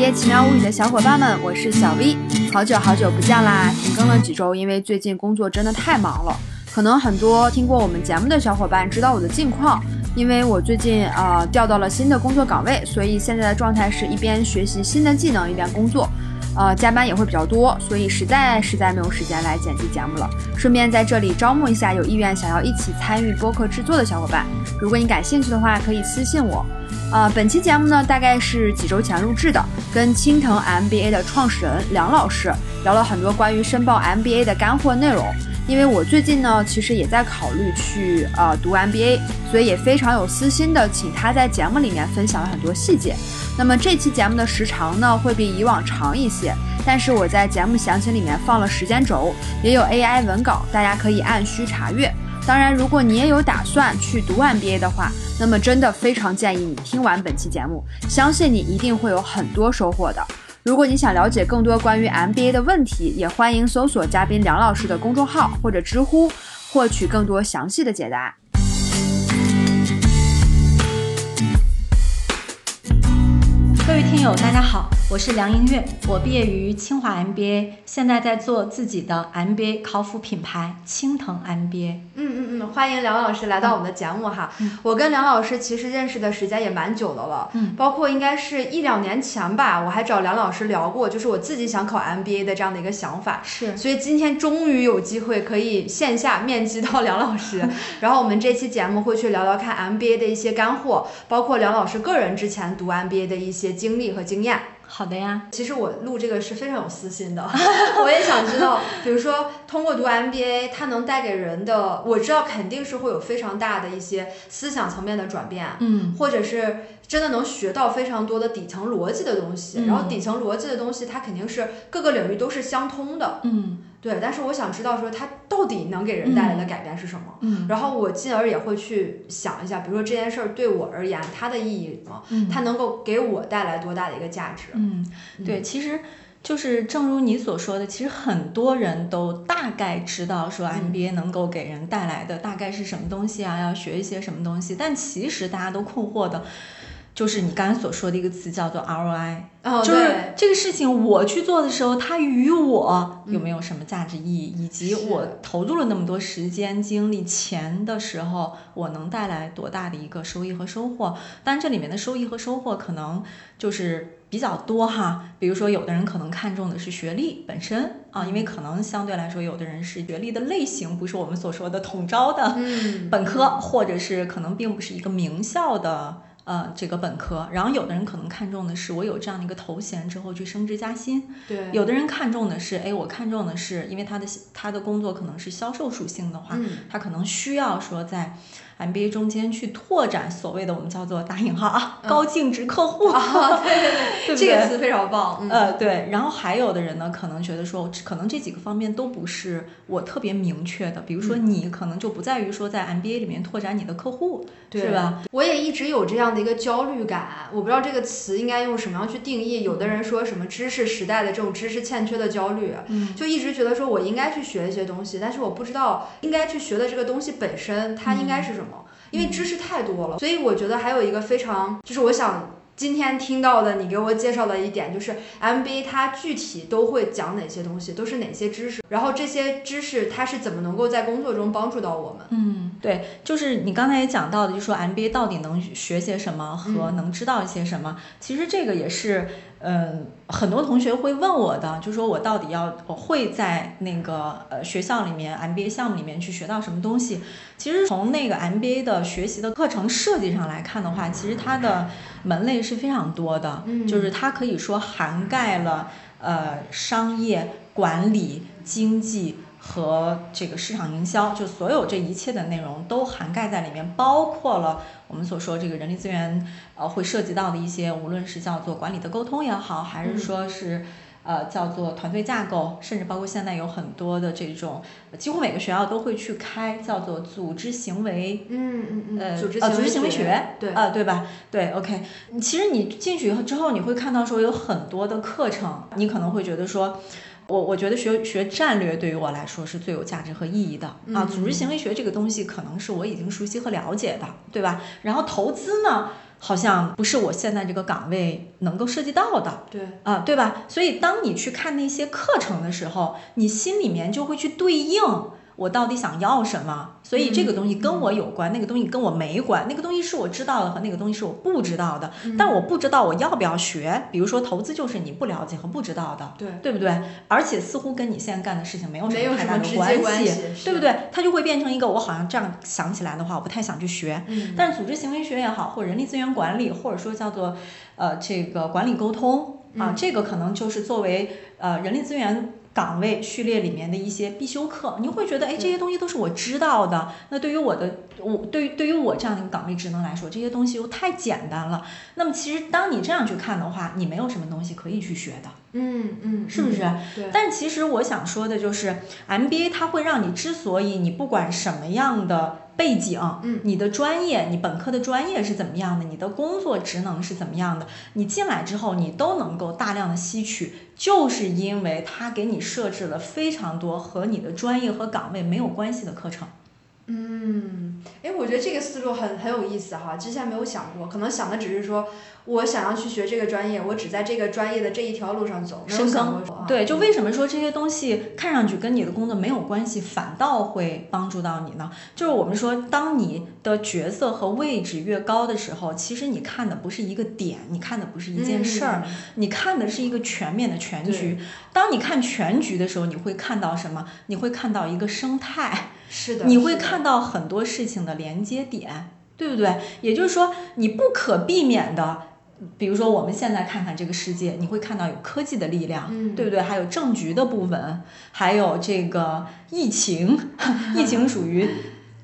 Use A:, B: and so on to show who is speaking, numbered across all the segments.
A: 业奇妙物语的小伙伴们，我是小 V，好久好久不见啦！停更了几周，因为最近工作真的太忙了。可能很多听过我们节目的小伙伴知道我的近况，因为我最近呃调到了新的工作岗位，所以现在的状态是一边学习新的技能，一边工作，呃加班也会比较多，所以实在实在没有时间来剪辑节目了。顺便在这里招募一下有意愿想要一起参与播客制作的小伙伴，如果你感兴趣的话，可以私信我。呃，本期节目呢，大概是几周前录制的，跟青藤 MBA 的创始人梁老师聊了很多关于申报 MBA 的干货内容。因为我最近呢，其实也在考虑去呃读 MBA，所以也非常有私心的请他在节目里面分享了很多细节。那么这期节目的时长呢，会比以往长一些，但是我在节目详情里面放了时间轴，也有 AI 文稿，大家可以按需查阅。当然，如果你也有打算去读 MBA 的话，那么真的非常建议你听完本期节目，相信你一定会有很多收获的。如果你想了解更多关于 MBA 的问题，也欢迎搜索嘉宾梁老师的公众号或者知乎，获取更多详细的解答。
B: 听友，大家好，我是梁音乐，我毕业于清华 MBA，现在在做自己的 MBA 考辅品牌青藤 MBA。
A: 嗯嗯嗯，欢迎梁老师来到我们的节目哈。我跟梁老师其实认识的时间也蛮久的了，
B: 嗯，
A: 包括应该是一两年前吧，我还找梁老师聊过，就是我自己想考 MBA 的这样的一个想法。
B: 是，
A: 所以今天终于有机会可以线下面基到梁老师，然后我们这期节目会去聊聊看 MBA 的一些干货，包括梁老师个人之前读 MBA 的一些经历和经验。
B: 好的呀，
A: 其实我录这个是非常有私心的，我也想知道，比如说通过读 MBA，它能带给人的，我知道肯定是会有非常大的一些思想层面的转变，
B: 嗯，
A: 或者是真的能学到非常多的底层逻辑的东西，
B: 嗯。
A: 然后底层逻辑的东西，它肯定是各个领域都是相通的，
B: 嗯
A: 对。但是我想知道说它到底能给人带来的改变是什么？
B: 嗯
A: 然后我进而也会去想一下，比如说这件事儿对我而言，它的意义是什么？
B: 嗯，
A: 它能够给我带来多大的一个价值？
B: 嗯，对，其实就是正如你所说的，其实很多人都大概知道说
A: 嗯
B: MBA 能够给人带来的大概是什么东西啊，要学一些什么东西，但其实大家都困惑的。就是你刚才所说的一个词叫做 ROI，、
A: 哦，
B: 就是这个事情我去做的时候，它与我
A: 嗯
B: 有没有什么价值意义，以及我投入了那么多时间、精力、钱的时候，我能带来多大的一个收益和收获？当然，这里面的收益和收获可能就是比较多哈。比如说，有的人可能看重的是学历本身啊，因为可能相对来说，有的人是学历的类型不是我们所说的统招的
A: 嗯，
B: 本科，或者是可能并不是一个名校的。呃，这个本科，然后有的人可能看重的是我有这样的一个头衔之后去升职加薪，
A: 对，
B: 有的人看重的是，哎，我看重的是，因为他的他的工作可能是销售属性的话，
A: 嗯
B: 他可能需要说在 MBA 中间去拓展所谓的我们叫做打引号啊、
A: 嗯
B: 高净值客户，
A: 啊，对对
B: 对？
A: 这个词非常棒，嗯
B: 呃，对，然后还有的人呢，可能觉得说，可能这几个方面都不是我特别明确的，比如说
A: 嗯
B: 你可能就不在于说在 MBA 里面拓展你的客户，
A: 对
B: 是吧？？
A: 我也一直有这样的一个焦虑感，我不知道这个词应该用什么样去定义。有的人说什么知识时代的这种知识欠缺的焦虑，
B: 嗯
A: 就一直觉得说我应该去学一些东西，但是我不知道应该去学的这个东西本身它应该是什么，因为知识太多了。所以我觉得还有一个非常，就是我想。今天听到的，你给我介绍的一点就是 MBA 它具体都会讲哪些东西，都是哪些知识，然后这些知识它是怎么能够在工作中帮助到我们。
B: 嗯，对，就是你刚才也讲到的，就说 MBA 到底能学些什么和
A: 嗯
B: 能知道一些什么，其实这个也是，嗯，很多同学会问我的，就说我到底要我会在那个呃学校里面 MBA 项目里面去学到什么东西？其实从那个 MBA 的学习的课程设计上来看的话，其实它的门类是非常多的，
A: 嗯
B: 就是它可以说涵盖了呃商业管理、经济。和这个市场营销，就所有这一切的内容都涵盖在里面，包括了我们所说这个人力资源呃会涉及到的一些，无论是叫做管理的沟通也好，还是说是。呃，叫做团队架构，甚至包括现在有很多的这种，几乎每个学校都会去开叫做组织行为
A: 嗯嗯嗯，
B: 呃
A: 组织
B: 呃组织行为
A: 学
B: 学，
A: 对
B: 啊、对吧？对，OK。其实你进去之后，你会看到说有很多的课程，你可能会觉得说。我我觉得学学战略对于我来说是最有价值和意义的啊，
A: 嗯
B: 组织行为学这个东西可能是我已经熟悉和了解的，对吧？然后投资呢，好像不是我现在这个岗位能够涉及到的。
A: 对
B: 啊，对吧？所以当你去看那些课程的时候，你心里面就会去对应。我到底想要什么？所以这个东西跟我有关，那个东西跟我没关。那个东西是我知道的，和那个东西是我不知道的。但我不知道我要不要学。比如说投资就是你不了解和不知道的，
A: 对
B: 对不对？而且似乎跟你现在干的事情没有
A: 什么
B: 太大的
A: 关
B: 系，对不对？它就会变成一个我好像这样想起来的话，我不太想去学。但是组织行为学也好，或者人力资源管理，或者说叫做呃这个管理沟通啊，这个可能就是作为呃人力资源。岗位序列里面的一些必修课，你会觉得，哎，这些东西都是我知道的。那对于我的，我对于对于我这样的一个岗位职能来说，这些东西又太简单了。那么其实当你这样去看的话，你没有什么东西可以去学的。
A: 嗯嗯，
B: 是不是？
A: 对。
B: 但其实我想说的就是 MBA 它会让你之所以你不管什么样的。背景，
A: 嗯，
B: 你的专业，你本科的专业是怎么样的？你的工作职能是怎么样的？你进来之后，你都能够大量的吸取，就是因为它给你设置了非常多和你的专业和岗位没有关系的课程。
A: 嗯，哎，我觉得这个思路很很有意思哈，之前没有想过，可能想的只是说。我想要去学这个专业，我只在这个专业的这一条路上走。
B: 深耕，对，就为什么说这些东西看上去跟你的工作没有关系，反倒会帮助到你呢？就是我们说，当你的角色和位置越高的时候，其实你看的不是一个点，你看的不是一件事儿，你看的是一个全面的全局。当你看全局的时候，你会看到什么？你会看到一个生态，
A: 是的，
B: 你会看到很多事情的连接点，对不对？也就是说，你不可避免的。比如说，我们现在看看这个世界，你会看到有科技的力量，对不对？还有政局的部分，还有这个疫情，疫情属于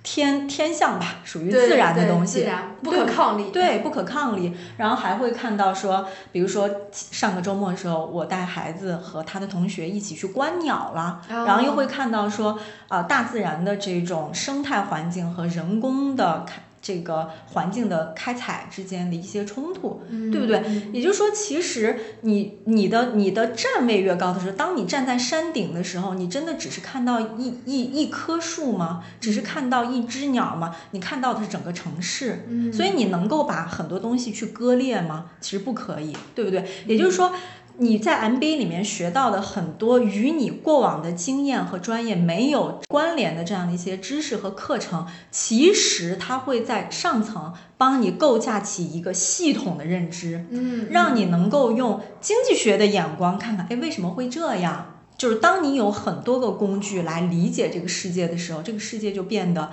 B: 天天象吧，属于自然的东西，
A: 不可抗力，
B: 对，不可抗力。然后还会看到说，比如说上个周末的时候，我带孩子和他的同学一起去观鸟了，然后又会看到说，啊，大自然的这种生态环境和人工的开。这个环境的开采之间的一些冲突，对不对？也就是说，其实你你的你的站位越高的时候，当你站在山顶的时候，你真的只是看到一一一棵树吗？只是看到一只鸟吗？你看到的是整个城市，所以你能够把很多东西去割裂吗？其实不可以，对不对？也就是说。你在 MBA 里面学到的很多与你过往的经验和专业没有关联的这样的一些知识和课程，其实它会在上层帮你构架起一个系统的认知，
A: 嗯，
B: 让你能够用经济学的眼光看看，哎，为什么会这样？就是当你有很多个工具来理解这个世界的时候，这个世界就变得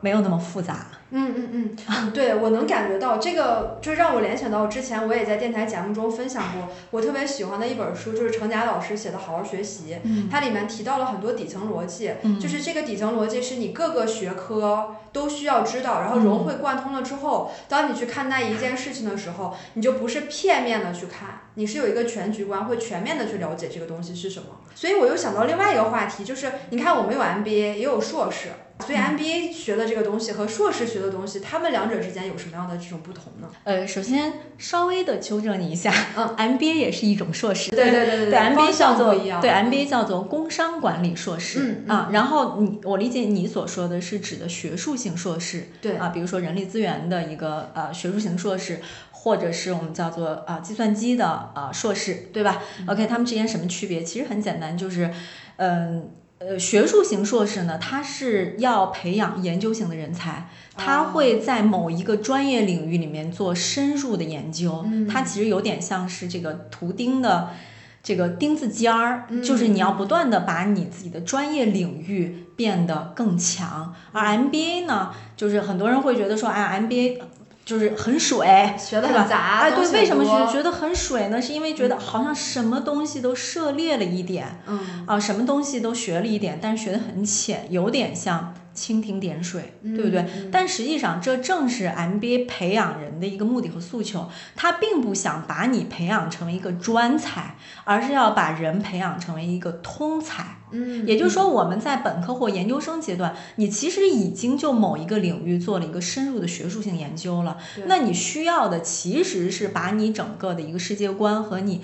B: 没有那么复杂。
A: 嗯嗯嗯，对我能感觉到这个，就让我联想到之前我也在电台节目中分享过，我特别喜欢的一本书，就是程甲老师写的《好好学习》，它里面提到了很多底层逻辑，就是这个底层逻辑是你各个学科都需要知道，然后融会贯通了之后，当你去看待一件事情的时候，你就不是片面的去看，你是有一个全局观，会全面的去了解这个东西是什么。所以我又想到另外一个话题，就是你看我们有 MBA，也有硕士。所以 MBA 学的这个东西和硕士学的东西，他们两者之间有什么样的这种不同呢？
B: 呃，首先稍微的纠正你一下，
A: 嗯
B: ，MBA 也是一种硕士，
A: 对对对
B: 对对，MBA 叫做
A: 对
B: MBA 叫做工商管理硕士，嗯啊，然后你我理解你所说的是指的学术性硕士，
A: 对
B: 啊，比如说人力资源的一个呃学术型硕士，或者是我们叫做啊计算机的啊硕士，对吧？OK，他们之间什么区别？其实很简单，就是嗯。呃，学术型硕士呢，它是要培养研究型的人才，他会在某一个专业领域里面做深入的研究。它其实有点像是这个图钉的这个钉子尖儿，就是你要不断的把你自己的专业领域变得更强。而 MBA 呢，就是很多人会觉得说，哎，MBA。就是很水，
A: 学的很杂，
B: 哎，对，为什么觉觉得很水呢？是因为觉得好像什么东西都涉猎了一点，
A: 嗯，
B: 啊，什么东西都学了一点，但是学的很浅，有点像。蜻蜓点水，对不对？但实际上，这正是 MBA 培养人的一个目的和诉求。他并不想把你培养成为一个专才，而是要把人培养成为一个通才。
A: 嗯，
B: 也就是说，我们在本科或研究生阶段，你其实已经就某一个领域做了一个深入的学术性研究了。那你需要的其实是把你整个的一个世界观和你。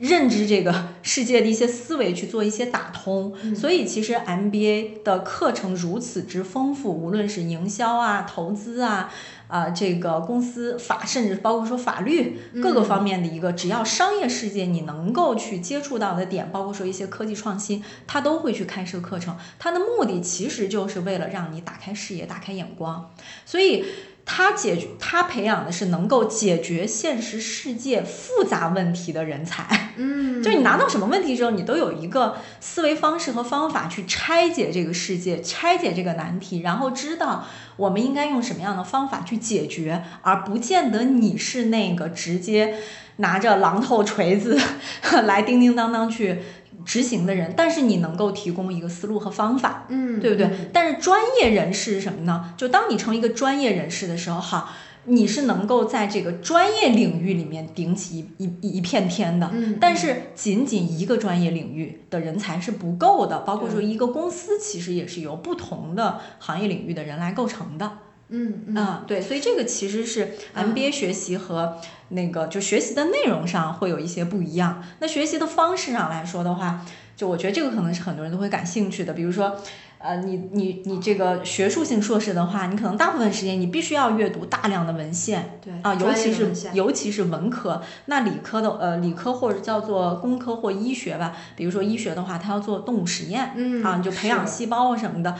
B: 认知这个世界的一些思维去做一些打通，所以其实 MBA 的课程如此之丰富，无论是营销啊、投资啊、啊这个公司法，甚至包括说法律各个方面的一个，只要商业世界你能够去接触到的点，包括说一些科技创新，它都会去开设课程。它的目的其实就是为了让你打开视野、打开眼光，所以。他解决，他培养的是能够解决现实世界复杂问题的人才。
A: 嗯，
B: 就你拿到什么问题之后，你都有一个思维方式和方法去拆解这个世界，拆解这个难题，然后知道我们应该用什么样的方法去解决，而不见得你是那个直接拿着榔头锤子 来叮叮当当去。执行的人，但是你能够提供一个思路和方法，
A: 嗯，
B: 对不对？但是专业人士是什么呢？就当你成为一个专业人士的时候，哈，你是能够在这个专业领域里面顶起一一一片天的。
A: 嗯，
B: 但是仅仅一个专业领域的人才是不够的，包括说一个公司其实也是由不同的行业领域的人来构成的。
A: 嗯嗯，
B: 对，所以这个其实是 MBA 学习和那个就学习的内容上会有一些不一样。那学习的方式上来说的话，就我觉得这个可能是很多人都会感兴趣的。比如说，呃，你你你这个学术性硕士的话，你可能大部分时间你必须要阅读大量的文献，
A: 对
B: 啊，尤其是尤其是文科。那理科的呃理科或者叫做工科或医学吧，比如说医学的话，它要做动物实验，
A: 嗯
B: 啊，你就培养细胞啊什么的。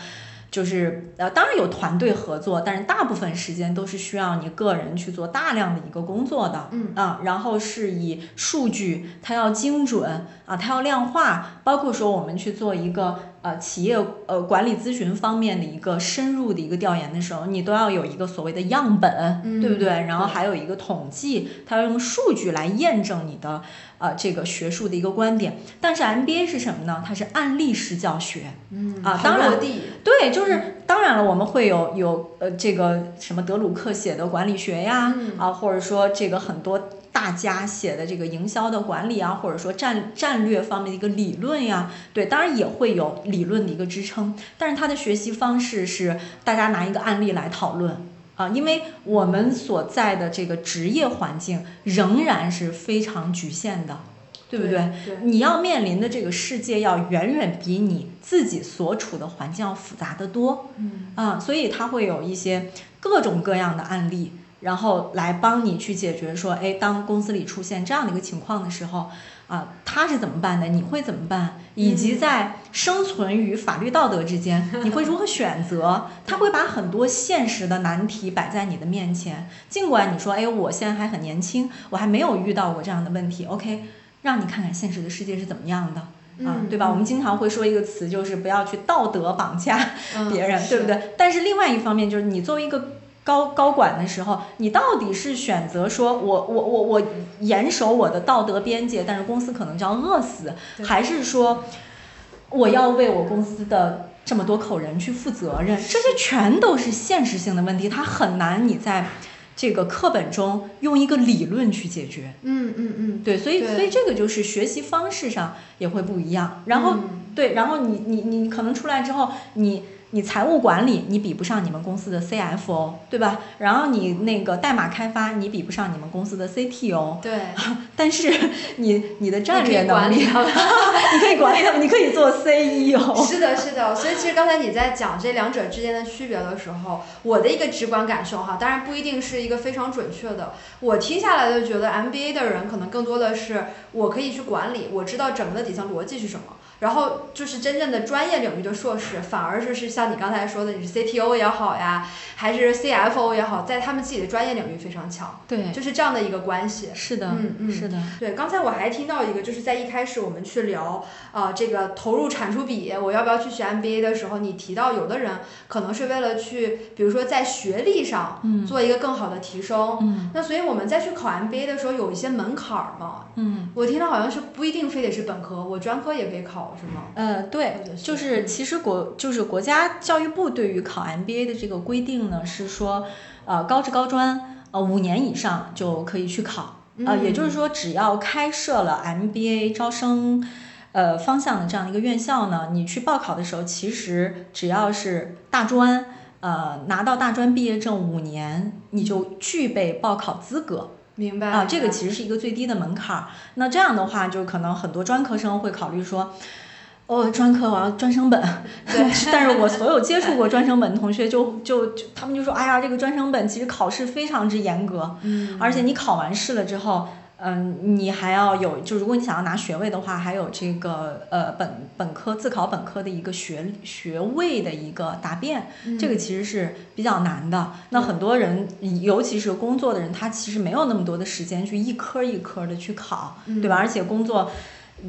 B: 就是呃，当然有团队合作，但是大部分时间都是需要你个人去做大量的一个工作的，
A: 嗯。
B: 啊，然后是以数据，它要精准啊，它要量化，包括说我们去做一个呃企业呃管理咨询方面的一个深入的一个调研的时候，你都要有一个所谓的样本，
A: 嗯
B: 对不对？然后还有一个统计，它要用数据来验证你的呃这个学术的一个观点。但是 MBA 是什么呢？它是案例式教学，
A: 嗯
B: 啊当然，对，就是当然了，我们会有有呃这个什么德鲁克写的管理学呀，
A: 嗯
B: 啊，或者说这个很多大家写的这个营销的管理啊，或者说战战略方面的一个理论呀，对，当然也会有理论的一个支撑，但是他的学习方式是大家拿一个案例来讨论。啊，因为我们所在的这个职业环境仍然是非常局限的，对不对？
A: 对，
B: 你要面临的这个世界要远远比你自己所处的环境要复杂的多
A: 嗯
B: 啊，所以它会有一些各种各样的案例，然后来帮你去解决说，哎，当公司里出现这样的一个情况的时候，啊，他是怎么办的？你会怎么办？以及在生存与法律道德之间，你会如何选择？他会把很多现实的难题摆在你的面前，尽管你说，哎，我现在还很年轻，我还没有遇到过这样的问题，OK。让你看看现实的世界是怎么样的。啊，
A: 嗯
B: 对吧？
A: 嗯
B: 我们经常会说一个词，就是不要去道德绑架
A: 嗯
B: 别人，
A: 是
B: 对不对？但是另外一方面，就是你作为一个高高管的时候，你到底是选择说我我我我严守我的道德边界，但是公司可能就要饿死，还是说我要为我公司的这么多口人去负责任？这些全都是现实性的问题，它很难你在这个课本中用一个理论去解决。
A: 嗯嗯嗯，
B: 对，所以所以这个就是学习方式上也会不一样。然后、
A: 嗯
B: 对，然后你你你可能出来之后，你你财务管理你比不上你们公司的 CFO，对吧？然后你那个代码开发你比不上你们公司的 CTO，
A: 对，
B: 但是你你的战
A: 你可以
B: 略能力，
A: 管理
B: 你可以管理他们，你可以做 E CEO。
A: 是的，是的，所以其实刚才你在讲这两者之间的区别的时候，我的一个直观感受哈，当然不一定是一个非常准确的。我听下来就觉得 MBA 的人可能更多的是我可以去管理，我知道整个的底层逻辑是什么。然后就是真正的专业领域的硕士，反而就是像你刚才说的，你是 CTO 也好呀，还是 CFO 也好，在他们自己的专业领域非常强，
B: 对，
A: 就是这样的一个关系。
B: 是的，
A: 嗯嗯
B: 是的，
A: 对，刚才我还听到一个，就是在一开始我们去聊啊、这个投入产出比，我要不要去学 MBA 的时候，你提到有的人可能是为了去，比如说在学历上
B: 嗯
A: 做一个更好的提升。
B: 嗯
A: 那所以我们再去考 MBA 的时候，有一些门槛儿嘛。
B: 嗯。
A: 我听到好像是不一定非得是本科，我专科也可以考，是吗？
B: 呃，对就是其实国就是国家教育部对于考 MBA 的这个规定呢，是说，呃，高职高专呃五年以上就可以去考，呃，也就是
A: 嗯
B: 说只要开设了 MBA 招生。呃，方向的这样一个院校呢，你去报考的时候，其实只要是大专，呃，拿到大专毕业证五年，你就具备报考资格。
A: 明白
B: 啊，这个其实是一个最低的门槛儿。那这样的话，就可能很多专科生会考虑说。哦，专科我要专升本，
A: 对
B: 但是我所有接触过专升本的同学就就就他们就说，哎呀，这个专升本其实考试非常之严格，
A: 嗯
B: 而且你考完试了之后，嗯，你还要有，就如果你想要拿学位的话，还有这个呃本本科自考本科的一个学学位的一个答辩，这个其实是比较难的。那很多人，尤其是工作的人，他其实没有那么多的时间去一科一科的去考，对吧？而且工作。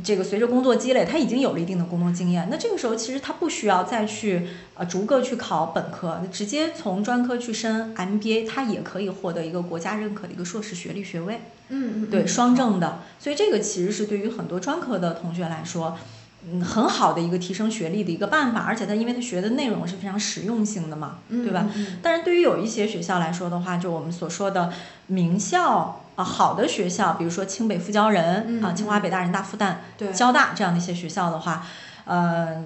B: 这个随着工作积累，他已经有了一定的工作经验。那这个时候，其实他不需要再去呃逐个去考本科，直接从专科去升 MBA，他也可以获得一个国家认可的一个硕士学历学位。
A: 嗯嗯
B: 对，
A: 嗯
B: 双证的，所以这个其实是对于很多专科的同学来说，嗯，很好的一个提升学历的一个办法，而且他因为他学的内容是非常实用性的嘛，
A: 嗯
B: 对吧？但是对于有一些学校来说的话，就我们所说的名校啊，好的学校，比如说清北复交人、啊，清华、北大、人大、复旦、
A: 对。
B: 交大这样的一些学校的话，呃，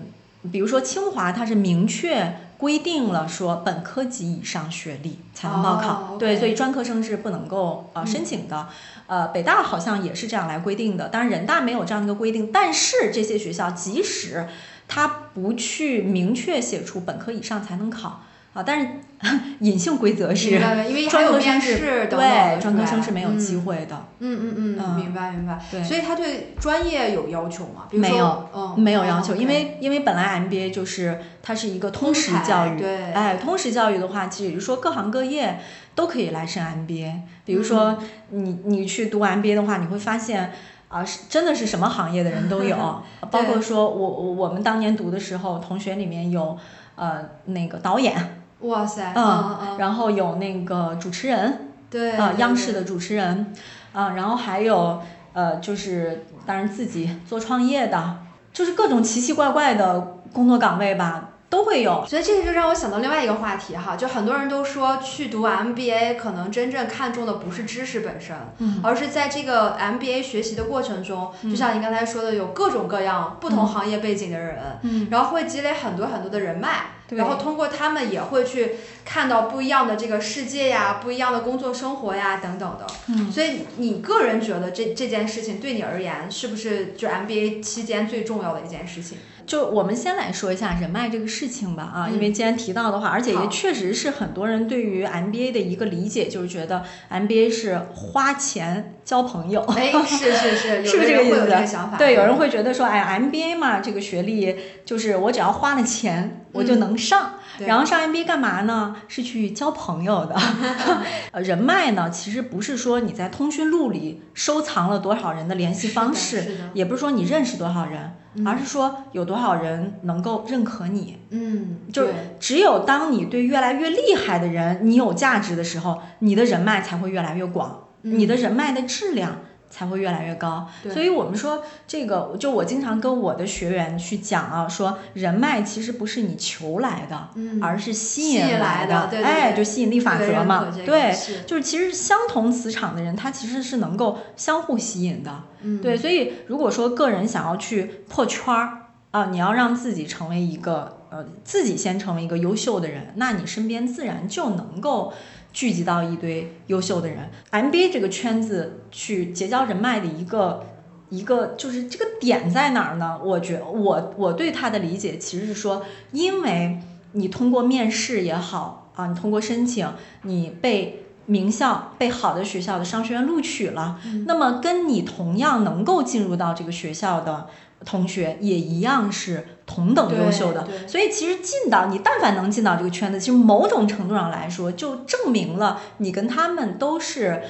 B: 比如说清华，它是明确规定了说本科及以上学历才能报考，
A: 哦
B: 对，所以专科生是不能够呃
A: 嗯。
B: 申请的。呃，北大好像也是这样来规定的，当然人大没有这样的一个规定，但是这些学校即使它不去明确写出本科以上才能考啊，但是 隐性规则是
A: 因为 还有
B: 专科生是
A: 面试
B: 对专科生是没有机
A: 嗯
B: 会的，
A: 嗯嗯嗯，
B: 嗯
A: 明白明白。
B: 对
A: 所以他对专业有要求吗？
B: 没有，
A: 嗯，
B: 没有要求，
A: 哦
B: 因为因为本来 MBA 就是它是一个通识教育，
A: 对
B: 哎，通识教育的话，其实也就是说各行各业都可以来申 MBA。比如说
A: 嗯
B: 你你去读 MBA 的话，你会发现。啊，是真的是什么行业的人都有，包括说我我我们当年读的时候，同学里面有呃那个导演，
A: 哇塞，
B: 嗯然后有那个主持人，
A: 对
B: 啊，央视的主持人，啊，然后还有呃，就是当然自己做创业的，就是各种奇奇怪怪的工作岗位吧，都会有。
A: 所以这个就让我想到另外一个话题哈，就很多人都说去读 MBA 可能真正看重的不是知识本身，
B: 嗯
A: 而是在这个 MBA 学习的过程中，就像你刚才说的，有各种各样不同行业背景的人，
B: 嗯
A: 然后会积累很多很多的人脉，
B: 对
A: 然后通过他们也会去看到不一样的这个世界呀，不一样的工作生活呀等等的。
B: 嗯
A: 所以你个人觉得这这件事情对你而言，是不是就 MBA 期间最重要的一件事情？
B: 就我们先来说一下人脉这个事情吧，啊，
A: 嗯
B: 因为既然提到的话，而且也确实是很多人对于 MBA 的一个理解，就是觉得 MBA 是花钱交朋友。
A: 哎，是 是是，
B: 是不是这个意思
A: 想法？？
B: 对，有人会觉得说，哎，MBA 嘛，这个学历就是我只要花了钱，我就
A: 嗯
B: 能上。
A: 对
B: 然后上 MBA 干嘛呢？是去交朋友的。呃，人脉呢，其实不是说你在通讯录里收藏了多少人的联系方式，也不是说你认识多少人，
A: 嗯
B: 而是说有多少人能够认可你。
A: 嗯，
B: 就是只有当你对越来越厉害的人你有价值的时候，你的人脉才会越来越广，
A: 嗯
B: 你的人脉的质量才会越来越高。所以我们说这个，就我经常跟我的学员去讲啊，说人脉其实不是你求来的，
A: 嗯
B: 而是吸
A: 吸引来
B: 来
A: 的对对
B: 哎，就吸引力法则嘛
A: 这，个
B: 对
A: 是，
B: 就是其实相同磁场的人，他其实是能够相互吸引的。
A: 嗯
B: 对，所以如果说个人想要去破圈儿啊，你要让自己成为一个呃，自己先成为一个优秀的人，那你身边自然就能够聚集到一堆优秀的人。MBA 这个圈子去结交人脉的一个一个就是这个点在哪儿呢？我觉我我对他的理解其实是说，因为你通过面试也好啊，你通过申请，你被名校、被好的学校的商学院录取了，
A: 嗯
B: 那么跟你同样能够进入到这个学校的同学，也一样是同等优秀的所以其实进到你，但凡能进到这个圈子，其实某种程度上来说，就证明了你跟他们都是。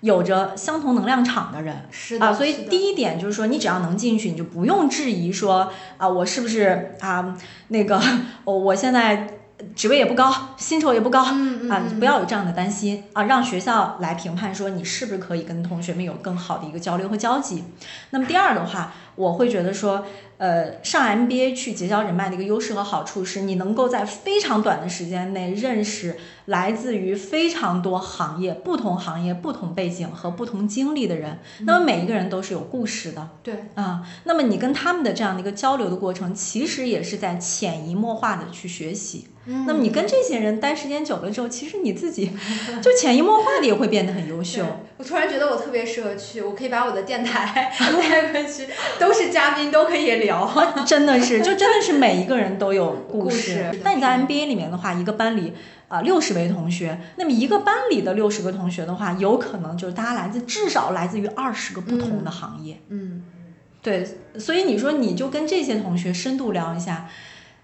B: 有着相同能量场的人
A: 是的
B: 啊，所以第一点就是说，你只要能进去，你就不用质疑说啊，我是不是啊那个我 我现在职位也不高，薪酬也不高，啊，不要有这样的担心啊，让学校来评判说你是不是可以跟同学们有更好的一个交流和交集。那么第二的话，我会觉得说，呃，上 MBA 去结交人脉的一个优势和好处是，你能够在非常短的时间内认识来自于非常多行业、不同行业、不同背景和不同经历的人。那么每一个人都是有故事的。
A: 对，
B: 啊，那么你跟他们的这样的一个交流的过程，其实也是在潜移默化的去学习。那么你跟这些人待时间久了之后，其实你自己 就潜移默化的也会变得很优秀。
A: 我突然觉得我特别适合去，我可以把我的电台 带过去，都是嘉宾，都可以聊。
B: 真的是，就真的是每一个人都有故
A: 事。
B: 但你在 MBA 里面的话，一个班里啊六十位同学，那么一个班里的六十个同学的话，有可能就是大家来自至少来自于二十个不同的行业。
A: 嗯，
B: 对，所以你说你就跟这些同学深度聊一下，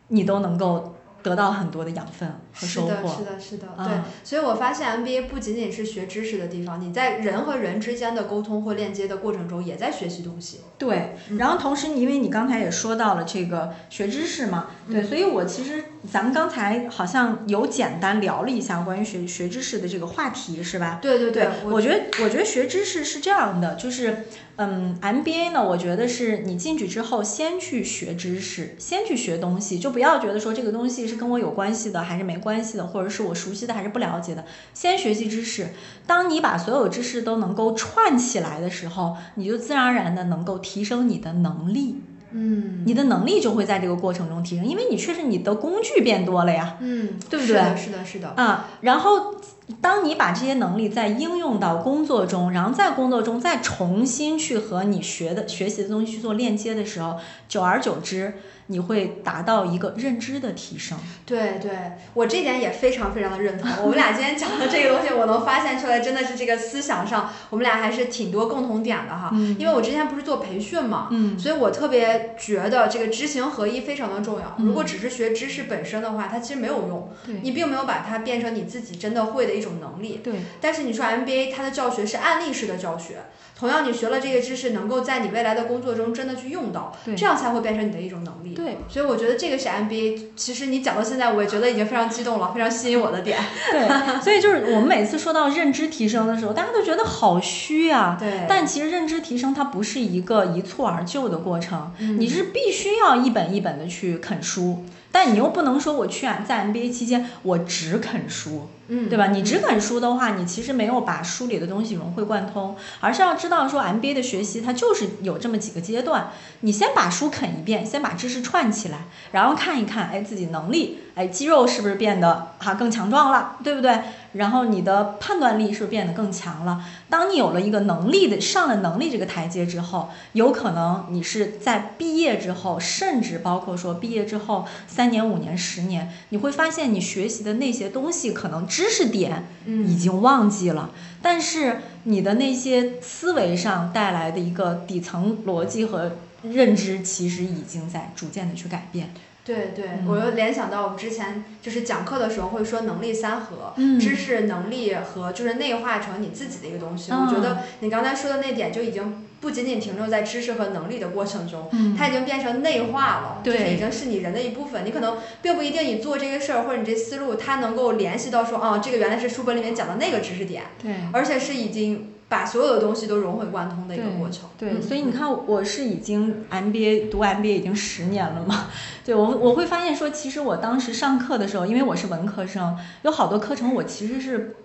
B: 你都能够。得到很多的养分和收获。
A: 是的，是的，是的，对。所以我发现 MBA 不仅仅是学知识的地方，你在人和人之间的沟通或链接的过程中，也在学习东西。
B: 对。然后同时，因为你刚才也说到了这个学知识嘛，对，所以我其实咱们刚才好像有简单聊了一下关于学学知识的这个话题，是吧？
A: 对对
B: 对。我觉得，我觉得学知识是这样的，就是。嗯，MBA 呢，我觉得是你进去之后先去学知识，先去学东西，就不要觉得说这个东西是跟我有关系的还是没关系的，或者是我熟悉的还是不了解的，先学习知识。当你把所有知识都能够串起来的时候，你就自然而然的能够提升你的能力。
A: 嗯，
B: 你的能力就会在这个过程中提升，因为你确实你的工具变多了呀。
A: 嗯，
B: 对不对？
A: 是的，是的，是的。
B: 啊，然后。当你把这些能力再应用到工作中，然后在工作中再重新去和你学的学习的东西去做链接的时候，久而久之。你会达到一个认知的提升。
A: 对对，我这点也非常非常的认同。我们俩今天讲的这个东西，我能发现出来，真的是这个思想上，我们俩还是挺多共同点的哈。
B: 嗯。
A: 因为我之前不是做培训嘛，嗯，所以我特别觉得这个知行合一非常的重要。如果只是学知识本身的话，它其实没有用。
B: 对。
A: 你并没有把它变成你自己真的会的一种能力。
B: 对。
A: 但是你说 MBA 它的教学是案例式的教学。同样，你学了这个知识，能够在你未来的工作中真的去用到，这样才会变成你的一种能力。
B: 对，
A: 所以我觉得这个是 MBA。其实你讲到现在，我也觉得已经非常激动了，非常吸引我的点。
B: 对，所以就是我们每次说到认知提升的时候，大家都觉得好虚啊。
A: 对。
B: 但其实认知提升它不是一个一蹴而就的过程，你是必须要一本一本的去啃书。但你又不能说我去在 MBA 期间我只啃书，
A: 嗯，
B: 对吧？你只啃书的话，你其实没有把书里的东西融会贯通，而是要知道说 MBA 的学习它就是有这么几个阶段，你先把书啃一遍，先把知识串起来，然后看一看，哎，自己能力，哎，肌肉是不是变得哈更强壮了，对不对？然后你的判断力是不是变得更强了？当你有了一个能力的上了能力这个台阶之后，有可能你是在毕业之后，甚至包括说毕业之后三年、五年、十年，你会发现你学习的那些东西可能知识点已经忘记了，但是你的那些思维上带来的一个底层逻辑和认知，其实已经在逐渐的去改变。
A: 对对，我又联想到我们之前就是讲课的时候会说能力三合，知识、能力和就是内化成你自己的一个东西。我觉得你刚才说的那点就已经不仅仅停留在知识和能力的过程中，它已经变成内化了，就是已经是你人的一部分。你可能并不一定你做这个事儿或者你这思路，它能够联系到说，哦，这个原来是书本里面讲的那个知识点，
B: 对，
A: 而且是已经。把所有的东西都融会贯通的一个过程。
B: 对，所以你看，我是已经 MBA 读 MBA 已经十年了嘛。对我，我会发现说，其实我当时上课的时候，因为我是文科生，有好多课程我其实是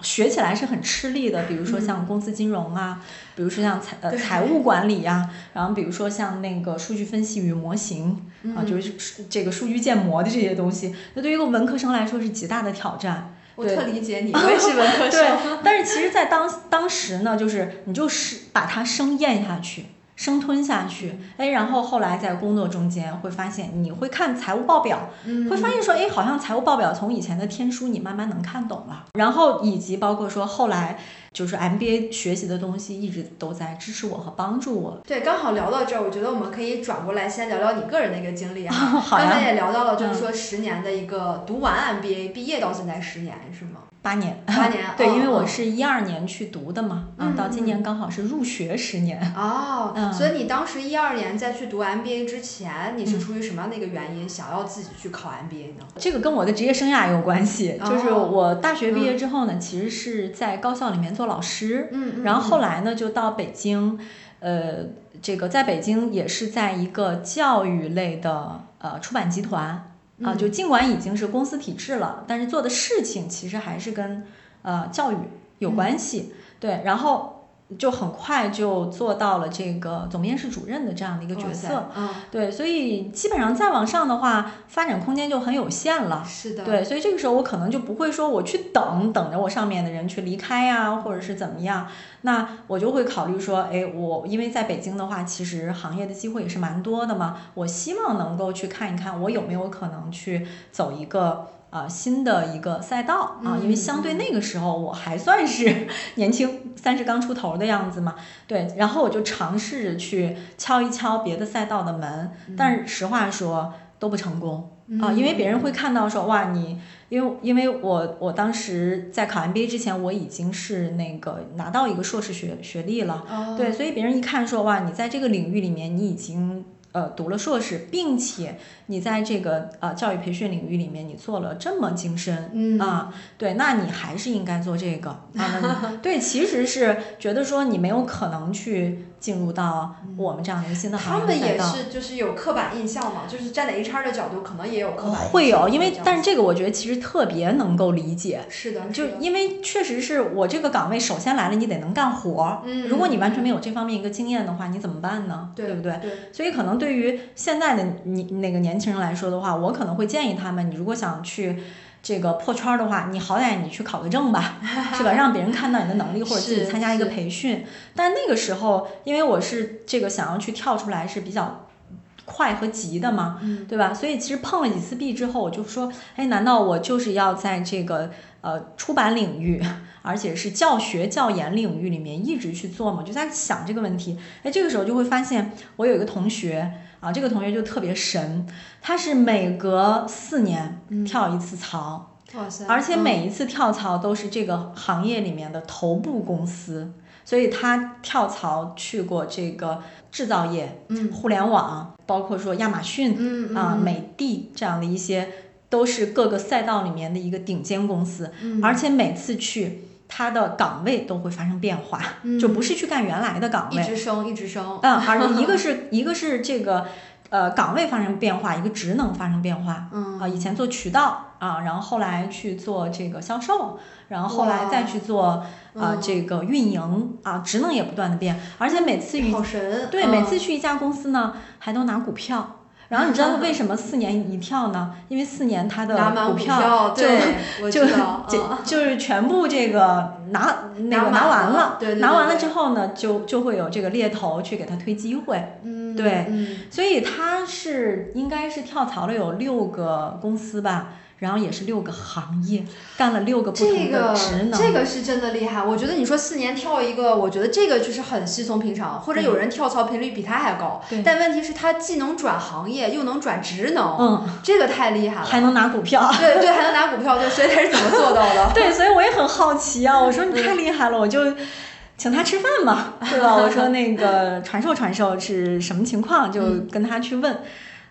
B: 学起来是很吃力的。比如说像公司金融啊，比如说像财呃财务管理呀，然后比如说像那个数据分析与模型啊，就是这个数据建模的这些东西，那对于一个文科生来说是极大的挑战。
A: 我特理解你，我也是文科生。
B: 对，但是其实，在当当时呢，就是你就是把它生咽下去。生吞下去，哎，然后后来在工作中间会发现，你会看财务报表，会发现说，哎，好像财务报表从以前的天书你慢慢能看懂了。然后以及包括说后来就是 MBA 学习的东西一直都在支持我和帮助我。
A: 对，刚好聊到这儿，我觉得我们可以转过来先聊聊你个人的一个经历啊。
B: 好
A: 刚才也聊到了，就是说十年的一个读完 MBA 毕业到现在十年是吗？
B: 八年，
A: 八年，
B: 对，因为我是一二年去读的嘛，嗯，到今年刚好是入学十年。
A: 哦，所以你当时一二年在去读 MBA 之前，你是出于什么样的一个原因想要自己去考 MBA 呢？
B: 这个跟我的职业生涯有关系，就是我大学毕业之后呢，其实是在高校里面做老师，
A: 嗯，
B: 然后后来呢就到北京，呃，这个在北京也是在一个教育类的呃出版集团。啊，就尽管已经是公司体制了，但是做的事情其实还是跟呃教育有关系。对，然后就很快就做到了这个总面试主任的这样的一个角色，
A: 嗯，
B: 对，所以基本上再往上的话，发展空间就很有限了。
A: 是的，
B: 对，所以这个时候我可能就不会说我去等等着我上面的人去离开呀，或者是怎么样，那我就会考虑说，哎，我因为在北京的话，其实行业的机会也是蛮多的嘛，我希望能够去看一看，我有没有可能去走一个。啊，新的一个赛道啊，因为相对那个时候我还算是 年轻，三十刚出头的样子嘛。对，然后我就尝试着去敲一敲别的赛道的门，但是实话说都不成功啊，因为别人会看到说哇，你因为因为我我当时在考 MBA 之前，我已经是那个拿到一个硕士学学历了，对，所以别人一看说哇，你在这个领域里面你已经。呃，读了硕士，并且你在这个呃教育培训领域里面，你做了这么精深，
A: 嗯
B: 啊，对，那你还是应该做这个啊。对，其实是觉得说你没有可能去进入到我们这样的一个新的行
A: 业他们也是就是有刻板印象嘛，就是站在 HR 的角度，可能也有刻板印象。
B: 会有，因为但是这个我觉得其实特别能够理解。
A: 是的，
B: 就因为确实是我这个岗位首先来了，你得能干活。
A: 嗯，
B: 如果你完全没有这方面一个经验的话，你怎么办呢？
A: 对
B: 不对？
A: 对。
B: 所以可能。对于现在的你那个年轻人来说的话，我可能会建议他们，你如果想去这个破圈的话，你好歹你去考个证吧，是吧？让别人看到你的能力，或者自己参加一个培训。但那个时候，因为我是这个想要去跳出来是比较快和急的嘛，对吧？所以其实碰了几次壁之后，我就说，哎，难道我就是要在这个呃出版领域？而且是教学教研领域里面一直去做吗，就在想这个问题。哎，这个时候就会发现，我有一个同学啊，这个同学就特别神，他是每隔四年跳一次槽，
A: 哇塞！
B: 而且每一次跳槽都是这个行业里面的头部公司，所以他跳槽去过这个制造业、
A: 嗯，
B: 互联网，包括说亚马逊，
A: 嗯
B: 啊，美的这样的一些，都是各个赛道里面的一个顶尖公司，而且每次去。他的岗位都会发生变化，就不是去干原来的岗位，
A: 一直升，一直升。
B: 嗯，而且 一个是一个是这个呃岗位发生变化，一个职能发生变化。
A: 嗯
B: 啊，以前做渠道啊，然后后来去做这个销售，然后后来再去做啊这个运营啊，职能也不断的变，而且每次
A: 好神。
B: 对，每次去一家公司呢，还都拿股票。然后你知道为什么四年一跳呢？因为四年他的
A: 股
B: 票就 就
A: 就
B: 就是全部这个拿那个拿完了，拿完
A: 了
B: 之后呢，就就会有这个猎头去给他推机会。
A: 嗯，
B: 对，所以他是应该是跳槽了有六个公司吧。然后也是六个行业，干了六个不同的职能。
A: 这个是真的厉害。我觉得你说四年跳一个，我觉得这个就是很稀松平常。或者有人跳槽频率比他还高。
B: 对。
A: 但问题是，他既能转行业，又能转职能。
B: 嗯。
A: 这个太厉害了。
B: 还能拿股票。
A: 对对，还能拿股票，对，所以他是怎么做到的？
B: 对，所以我也很好奇啊。我说你太厉害了，我就请他吃饭嘛，对吧？我说那个传授传授是什么情况，就跟他去问。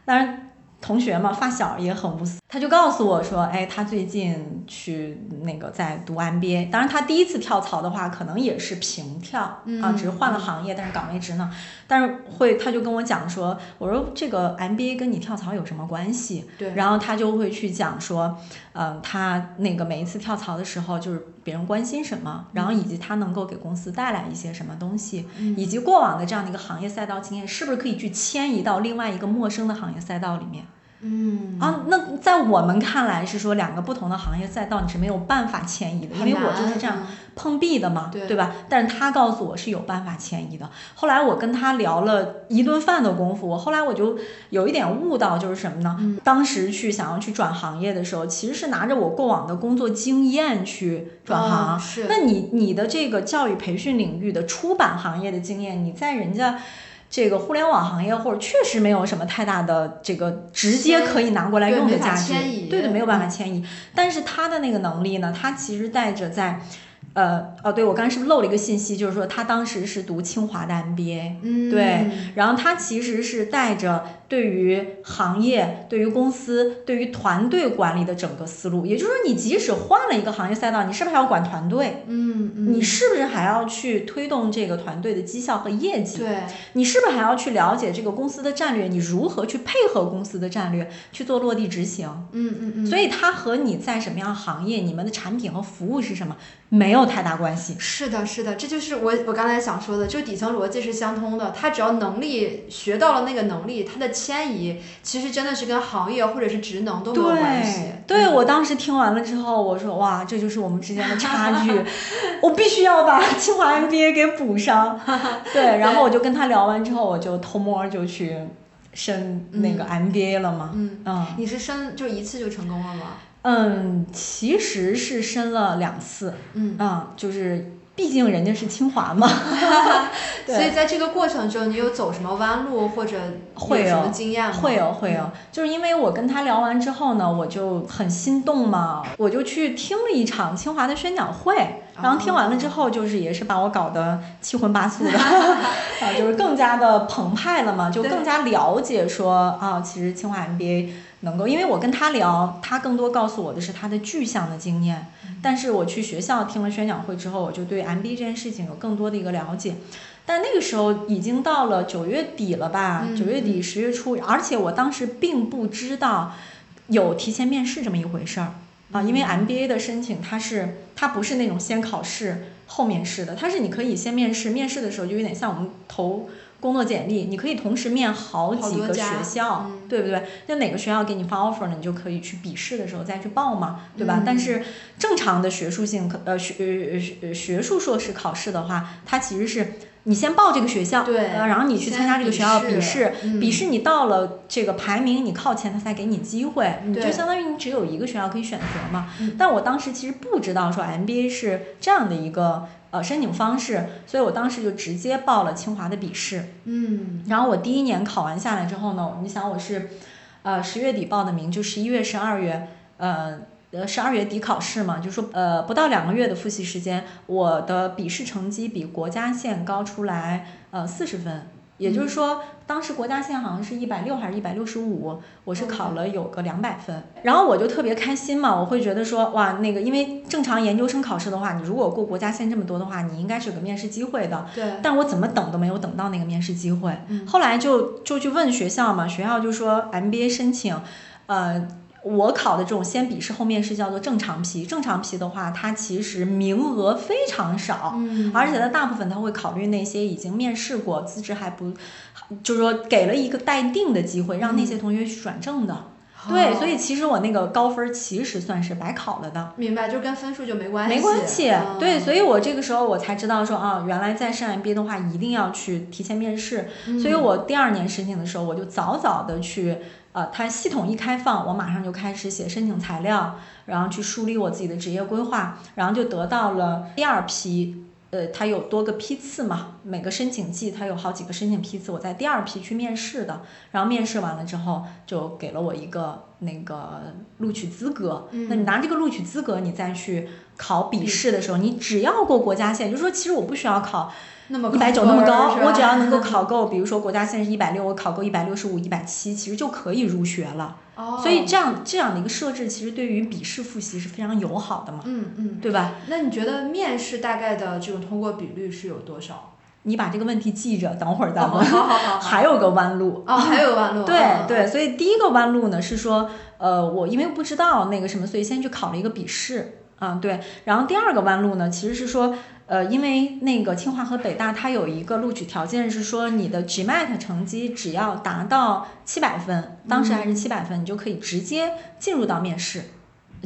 B: 当然。同学嘛，发小也很无私，他就告诉我说，哎，他最近去那个在读 MBA，当然他第一次跳槽的话，可能也是平跳啊，只是换了行业，但是岗位职能，但是会，他就跟我讲说，我说这个 MBA 跟你跳槽有什么关系？
A: 对，
B: 然后他就会去讲说，嗯，他那个每一次跳槽的时候，就是别人关心什么，然后以及他能够给公司带来一些什么东西，以及过往的这样的一个行业赛道经验，是不是可以去迁移到另外一个陌生的行业赛道里面？
A: 嗯
B: 啊，那在我们看来是说两个不同的行业赛道你是没有办法迁移的，因为我就是这样碰壁的嘛，对吧？但是他告诉我是有办法迁移的。后来我跟他聊了一顿饭的功夫，我后来我就有一点悟到，就是什么呢？当时去想要去转行业的时候，其实是拿着我过往的工作经验去转行。
A: 是，
B: 那你你的这个教育培训领域的出版行业的经验，你在人家。这个互联网行业或者确实没有什么太大的这个直接可以拿过来用的价值，对对，没有办法迁移。但是他的那个能力呢，他其实带着在。呃哦，对我刚才是不是漏了一个信息？就是说他当时是读清华的 MBA，
A: 嗯，
B: 对，然后他其实是带着对于行业、对于公司、对于团队管理的整个思路。也就是说，你即使换了一个行业赛道，你是不是还要管团队？
A: 嗯
B: 嗯，你是不是还要去推动这个团队的绩效和业绩？
A: 对，
B: 你是不是还要去了解这个公司的战略？你如何去配合公司的战略去做落地执行？
A: 嗯嗯嗯。
B: 所以他和你在什么样行业，你们的产品和服务是什么，没有。有太大关系。
A: 是的，是的，这就是我我刚才想说的，就底层逻辑是相通的。他只要能力学到了那个能力，他的迁移其实真的是跟行业或者是职能都没有关系。
B: 对，对我当时听完了之后，我说哇，这就是我们之间的差距，我必须要把清华 MBA 给补上。对，然后我就跟他聊完之后，我就偷摸就去升那个 MBA 了嘛。
A: 嗯嗯，你是升就一次就成功了吗？
B: 嗯，其实是申了两次，
A: 嗯
B: 啊，就是毕竟人家是清华嘛，
A: 所以在这个过程中，你有走什么弯路或者
B: 会有
A: 什么经验吗？
B: 会有会有，就是因为我跟他聊完之后呢，我就很心动嘛，我就去听了一场清华的宣讲会，然后听完了之后，就是也是把我搞得七荤八素的，啊，就是更加的澎湃了嘛，就更加了解说啊，其实清华 MBA。能够，因为我跟他聊，他更多告诉我的是他的具象的经验。但是我去学校听了宣讲会之后，我就对 MBA 这件事情有更多的一个了解。但那个时候已经到了九月底了吧？九月底十月初，而且我当时并不知道有提前面试这么一回事儿啊。因为 MBA 的申请，它是它不是那种先考试后面试的，它是你可以先面试，面试的时候就有点像我们投。工作简历，你可以同时面好几个学校，对不对？那哪个学校给你发 offer 呢？你就可以去笔试的时候再去报嘛，对吧？但是正常的学术性呃学呃学术硕士考试的话，它其实是你先报这个学校，
A: 对，
B: 然后你去参加这个学校笔
A: 试，
B: 笔试你到了这个排名你靠前，他才给你机会，你就相当于你只有一个学校可以选择嘛。但我当时其实不知道说 MBA 是这样的一个。呃，申请方式，所以我当时就直接报了清华的笔试。
A: 嗯，
B: 然后我第一年考完下来之后呢，你想我是，呃，十月底报的名，就十一月、十二月，呃，呃，十二月底考试嘛，就说呃，不到两个月的复习时间，我的笔试成绩比国家线高出来呃四十分。也就是说，当时国家线好像是一百六还是一百六十五，我是考了有个两百分，然后我就特别开心嘛，我会觉得说，哇，那个因为正常研究生考试的话，你如果过国家线这么多的话，你应该是有个面试机会的。
A: 对。
B: 但我怎么等都没有等到那个面试机会，后来就就去问学校嘛，学校就说 MBA 申请，呃。我考的这种先笔试后面试叫做正常批，正常批的话，它其实名额非常少，
A: 嗯，
B: 而且它大部分它会考虑那些已经面试过、资质还不，就是说给了一个待定的机会，让那些同学去转正的。对，所以其实我那个高分其实算是白考了的。
A: 明白，就跟分数就没关
B: 系。没关系，对，所以我这个时候我才知道说啊，原来在上 MBA 的话一定要去提前面试，所以我第二年申请的时候，我就早早的去。呃，它系统一开放，我马上就开始写申请材料，然后去梳理我自己的职业规划，然后就得到了第二批。呃，它有多个批次嘛，每个申请季它有好几个申请批次，我在第二批去面试的，然后面试完了之后就给了我一个那个录取资格。那你拿这个录取资格，你再去考笔试的时候，你只要过国家线，就是说其实我不需要考。一百九那么高，我只要能够考够，比如说国家线是一百六，我考够一百六十五、一百七，其实就可以入学了。
A: 哦，
B: 所以这样这样的一个设置，其实对于笔试复习是非常友好的嘛。
A: 嗯嗯，
B: 对吧？
A: 那你觉得面试大概的这种通过比率是有多少？
B: 你把这个问题记着，等会儿咱们
A: 好好好，
B: 还有个弯路
A: 哦，还有个弯路。
B: 对对，所以第一个弯路呢是说，呃，我因为不知道那个什么，所以先去考了一个笔试。啊，对。然后第二个弯路呢，其实是说。呃，因为那个清华和北大，它有一个录取条件是说，你的 GMAT 成绩只要达到七百分，当时还是七百分，你就可以直接进入到面试，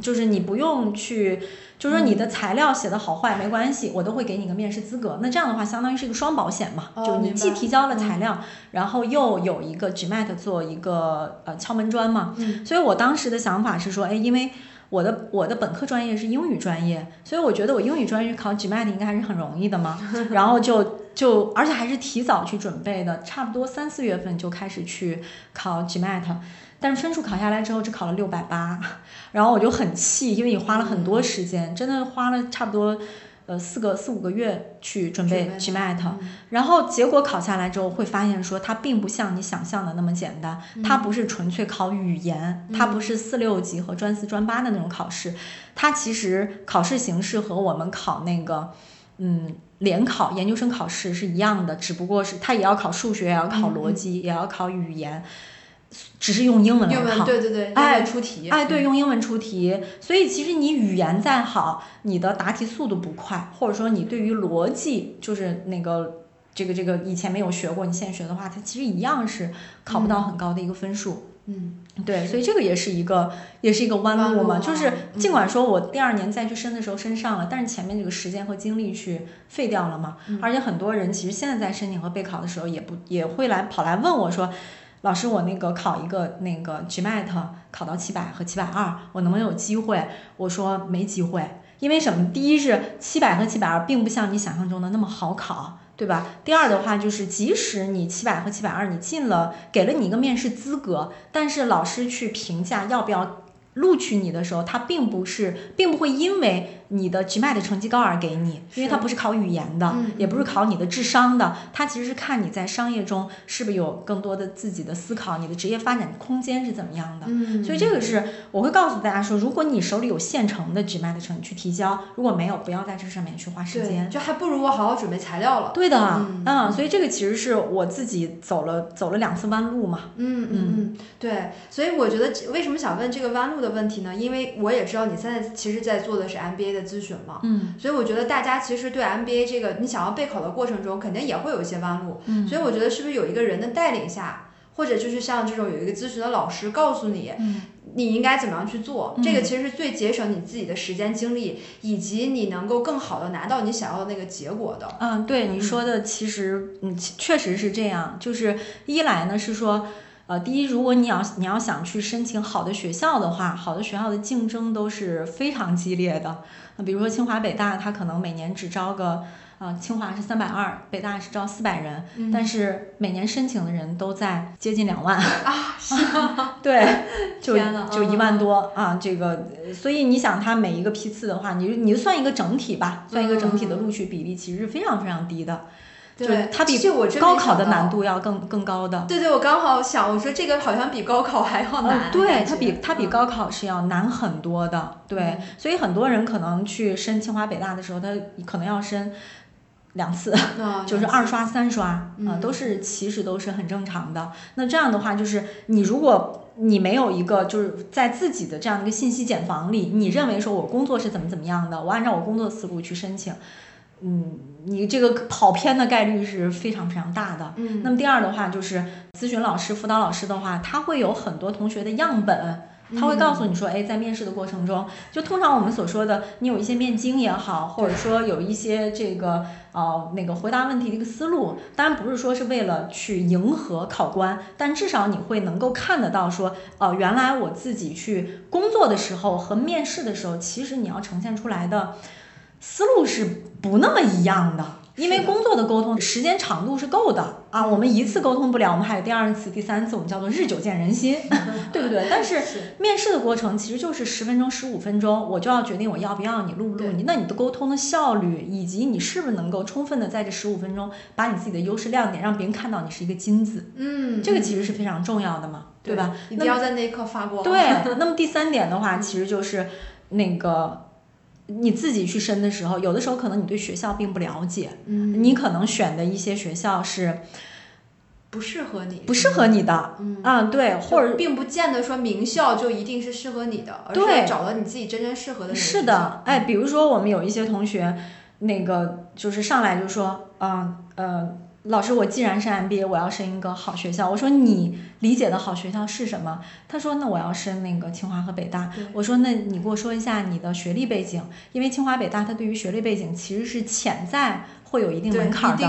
B: 就是你不用去，就是说你的材料写的好坏没关系，我都会给你个面试资格。那这样的话，相当于是一个双保险嘛，就你既提交了材料，然后又有一个 GMAT 做一个呃敲门砖嘛。所以我当时的想法是说，哎，因为。我的我的本科专业是英语专业，所以我觉得我英语专业考 GMAT 应该还是很容易的嘛。然后就就而且还是提早去准备的，差不多三四月份就开始去考 GMAT，但是分数考下来之后只考了六百八，然后我就很气，因为你花了很多时间，真的花了差不多。呃，四个四五个月去准备 GMAT，然后结果考下来之后，会发现说它并不像你想象的那么简单，它不是纯粹考语言，它不是四六级和专四专八的那种考试，它其实考试形式和我们考那个嗯联考研究生考试是一样的，只不过是它也要考数学，也要考逻辑，也要考语言。只是用英文来
A: 英文
B: 考。
A: 对对对，
B: 哎
A: 出题，
B: 哎，对，用英文出题，所以其实你语言再好，你的答题速度不快，或者说你对于逻辑就是那个这个这个以前没有学过，你现在学的话，它其实一样是考不到很高的一个分数。
A: 嗯，
B: 对，所以这个也是一个也是一个弯路嘛，
A: 啊
B: 就是
A: 嗯
B: 尽管说我第二年再去申的时候申上了，但是前面这个时间和精力去废掉了嘛，
A: 嗯
B: 而且很多人其实现在在申请和备考的时候也不也会来跑来问我说。老师，我那个考一个那个 GMAT 考到七百和七百二，我能不能有机会？我说没机会，因为什么？第一是七百和七百二并不像你想象中的那么好考，对吧？第二的话就是，即使你七百和七百二你进了，给了你一个面试资格，但是老师去评价要不要录取你的时候，他并不是，并不会因为你的 GMAT 成绩高而给你，因为它不是考语言的，
A: 嗯
B: 也不是考你的智商的，它其实是看你在商业中是不是有更多的自己的思考，你的职业发展空间是怎么样的。
A: 嗯，
B: 所以这个是我会告诉大家说，如果你手里有现成的 GMAT 成绩去提交，如果没有，不要在这上面去花时，间。
A: 就还不如我好好准备材料了。
B: 对的，
A: 嗯
B: 嗯，所以这个其实是我自己走了走了两次弯路嘛。
A: 嗯嗯嗯，对，所以我觉得为什么想问这个弯路的问题呢？因为我也知道你现在其实在做的是 MBA 的咨询嘛，
B: 嗯
A: 所以我觉得大家其实对 MBA 这个你想要备考的过程中，肯定也会有一些弯路。
B: 嗯
A: 所以我觉得是不是有一个人的带领下，或者就是像这种有一个咨询的老师告诉你，
B: 嗯
A: 你应该怎么样去做，
B: 嗯
A: 这个其实是最节省你自己的时间精力，以及你能够更好的拿到你想要的那个结果的。
B: 嗯，对你说的，其实嗯，确实是这样。就是一来呢是说，呃，第一，如果你要你要想去申请好的学校的话，好的学校的竞争都是非常激烈的。那比如说清华、北大，它可能每年只招个。啊，清华是三百二，北大是招四百人，
A: 嗯
B: 但是每年申请的人都在接近两万。
A: 啊，是吗？
B: 对，就就一万
A: 嗯
B: 多啊，这个，呃所以你想，它每一个批次的话，你就你就算一个整体吧，算一个整体的录取比例，其实是非常非常低的，就
A: 对，
B: 它比高考的难。度要更更高的。
A: 对对，我刚好想，我说这个好像比高考还要难。
B: 嗯，对，它比它比
A: 嗯
B: 高考是要难很多的，对
A: 嗯，
B: 所以很多人可能去申清华北大的时候，他可能要申两次，
A: 啊
B: 就是二刷、三刷啊、
A: 嗯
B: 都是其实都是很正常的。那这样的话，就是你如果你没有一个就是在自己的这样的一个信息茧房里，你认为说我工作是怎么怎么样的，我按照我工作思路去申请，嗯，你这个跑偏的概率是非常非常大的。
A: 嗯，
B: 那么第二的话，就是咨询老师、辅导老师的话，他会有很多同学的样本，他会告诉你说，哎，在面试的过程中，就通常我们所说的，你有一些面经也好，或者说有一些这个呃那个回答问题的一个思路，当然不是说是为了去迎合考官，但至少你会能够看得到说，哦、原来我自己去工作的时候和面试的时候，其实你要呈现出来的思路是不那么一样的。因为工作的沟通时间长度是够的啊，我们一次沟通不了，我们还有第二次、第三次，我们叫做日久见人心，对不对？但是
A: 是
B: 面试的过程其实就是十分钟、十五分钟，我就要决定我要不要你，录不录你。那你的沟通的效率，以及你是不是能够充分的在这十五分钟把你自己的优势亮点让别人看到你是一个金子，
A: 嗯，
B: 这个其实是非常重要的嘛，对吧？
A: 一定要在那一刻发光。
B: 对，那么第三点的话，其实就是那个你自己去申的时候，有的时候可能你对学校并不了解，
A: 嗯，
B: 你可能选的一些学校是
A: 不适合你，
B: 不适合你的，
A: 嗯，
B: 啊，对，或者
A: 并不见得说名校就一定是适合你的，而是
B: 对。
A: 找到你自己真正适合的
B: 是的。
A: 校，
B: 哎，比如说我们有一些同学，那个就是上来就说，嗯呃，老师，我既然是 MBA，我要申一个好学校。我说你理解的好学校是什么？他说那我要申那个清华和北大。我说那你给我说一下你的学历背景，因为清华北大它对于学历背景其实是潜在会有一定门槛的。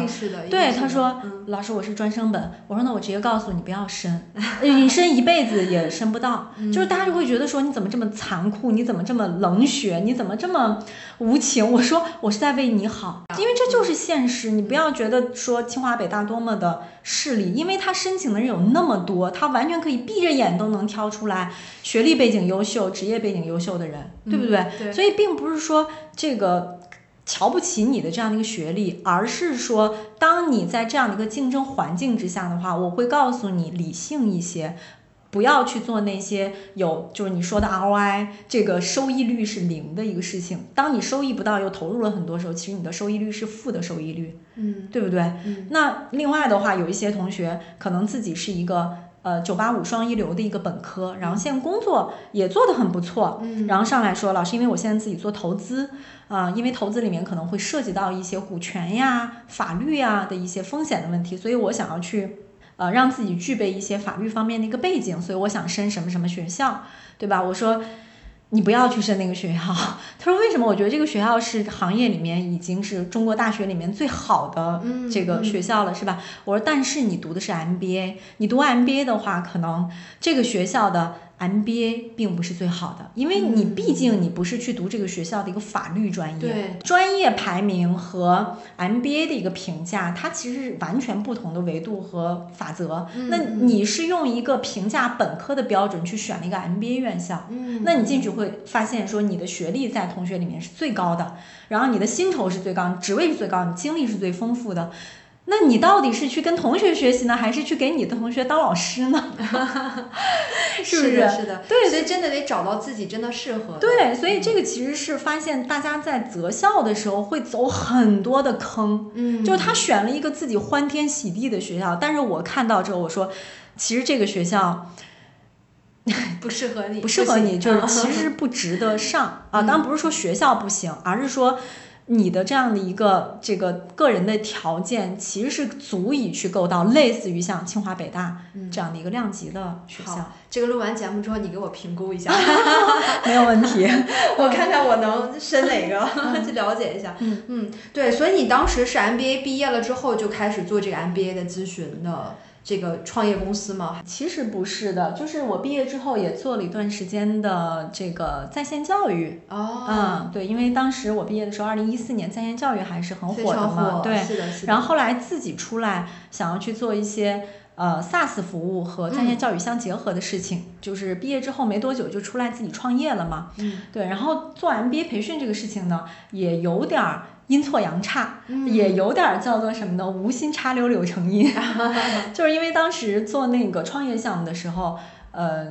B: 对
A: 的
B: 他说
A: 嗯
B: 老师，我是专升本。我说那我直接告诉你不要申，你申一辈子也申不到。就是大家就会觉得说你怎么这么残酷，你怎么这么冷血，你怎么这么无情？我说我是在为你好，因为这就是现实。你不要觉得说清华北大多么的势力，因为他申请的人有那么多，他完全可以闭着眼都能挑出来学历背景优秀、职业背景优秀的人，对不对？
A: 嗯对
B: 所以并不是说这个瞧不起你的这样的一个学历，而是说，当你在这样的一个竞争环境之下的话，我会告诉你理性一些。不要去做那些有就是你说的 ROI 这个收益率是零的一个事情。当你收益不到又投入了很多时候，其实你的收益率是负的收益率，
A: 嗯
B: 对不对？
A: 嗯
B: 那另外的话，有一些同学可能自己是一个呃九八五双一流的一个本科，然后现在工作也做得很不错，
A: 嗯
B: 然后上来说，老师，因为我现在自己做投资啊、因为投资里面可能会涉及到一些股权呀、法律呀的一些风险的问题，所以我想要去呃让自己具备一些法律方面的一个背景，所以我想申什么什么学校，对吧？我说。你不要去申那个学校，他说为什么？我觉得这个学校是行业里面已经是中国大学里面最好的
A: 嗯
B: 这个
A: 嗯
B: 学校了，是吧？我说但是你读的是 MBA，你读 MBA 的话，可能这个学校的 MBA 并不是最好的，因为你
A: 嗯
B: 毕竟你不是去读这个学校的一个法律专业，
A: 对
B: 专业排名和 MBA 的一个评价，它其实是完全不同的维度和法则。那你是用一个评价本科的标准去选了一个 MBA 院校，
A: 嗯
B: 那你进去会发现说你的学历在同学里面是最高的，然后你的薪酬是最高，你职位是最高，你经历是最丰富的。那你到底是去跟同学学习呢，还是去给你的同学当老师呢？是不
A: 是的，
B: 是
A: 是的，
B: 对
A: 所以真的得找到自己真的适合的。
B: 对，所以这个其实是发现大家在择校的时候会走很多的坑，
A: 嗯，
B: 就是他选了一个自己欢天喜地的学校，但是我看到之后我说，其实这个学校
A: 不适合你，
B: 不适合你，就是
A: 嗯
B: 其实不值得上 啊。
A: 嗯
B: 当然不是说学校不行，而是说你的这样的一个这个个人的条件，其实是足以去够到类似于像清华北大
A: 嗯
B: 这样的一个量级的学校，
A: 好，这个录完节目之后，你给我评估一下
B: 没有问题。
A: 我看看我能申哪个，去了解一下。
B: 嗯
A: 嗯，对，所以你当时是 MBA 毕业了之后就开始做这个 MBA 的咨询的这个创业公司吗？
B: 其实不是的，就是我毕业之后也做了一段时间的这个在线教育。
A: 哦，
B: 嗯，对，因为当时我毕业的时候，二零一四年在线教育还是很火的嘛，对。
A: 是的，是的。
B: 然后后来自己出来，想要去做一些呃 SaaS 服务和在线教育相结合的事情，就是毕业之后没多久就出来自己创业了嘛。
A: 嗯，
B: 对，然后做 MBA 培训这个事情呢，也有点儿阴错阳差，
A: 嗯
B: 也有点儿叫做什么呢？无心插柳柳成荫，就是因为当时做那个创业项目的时候，呃。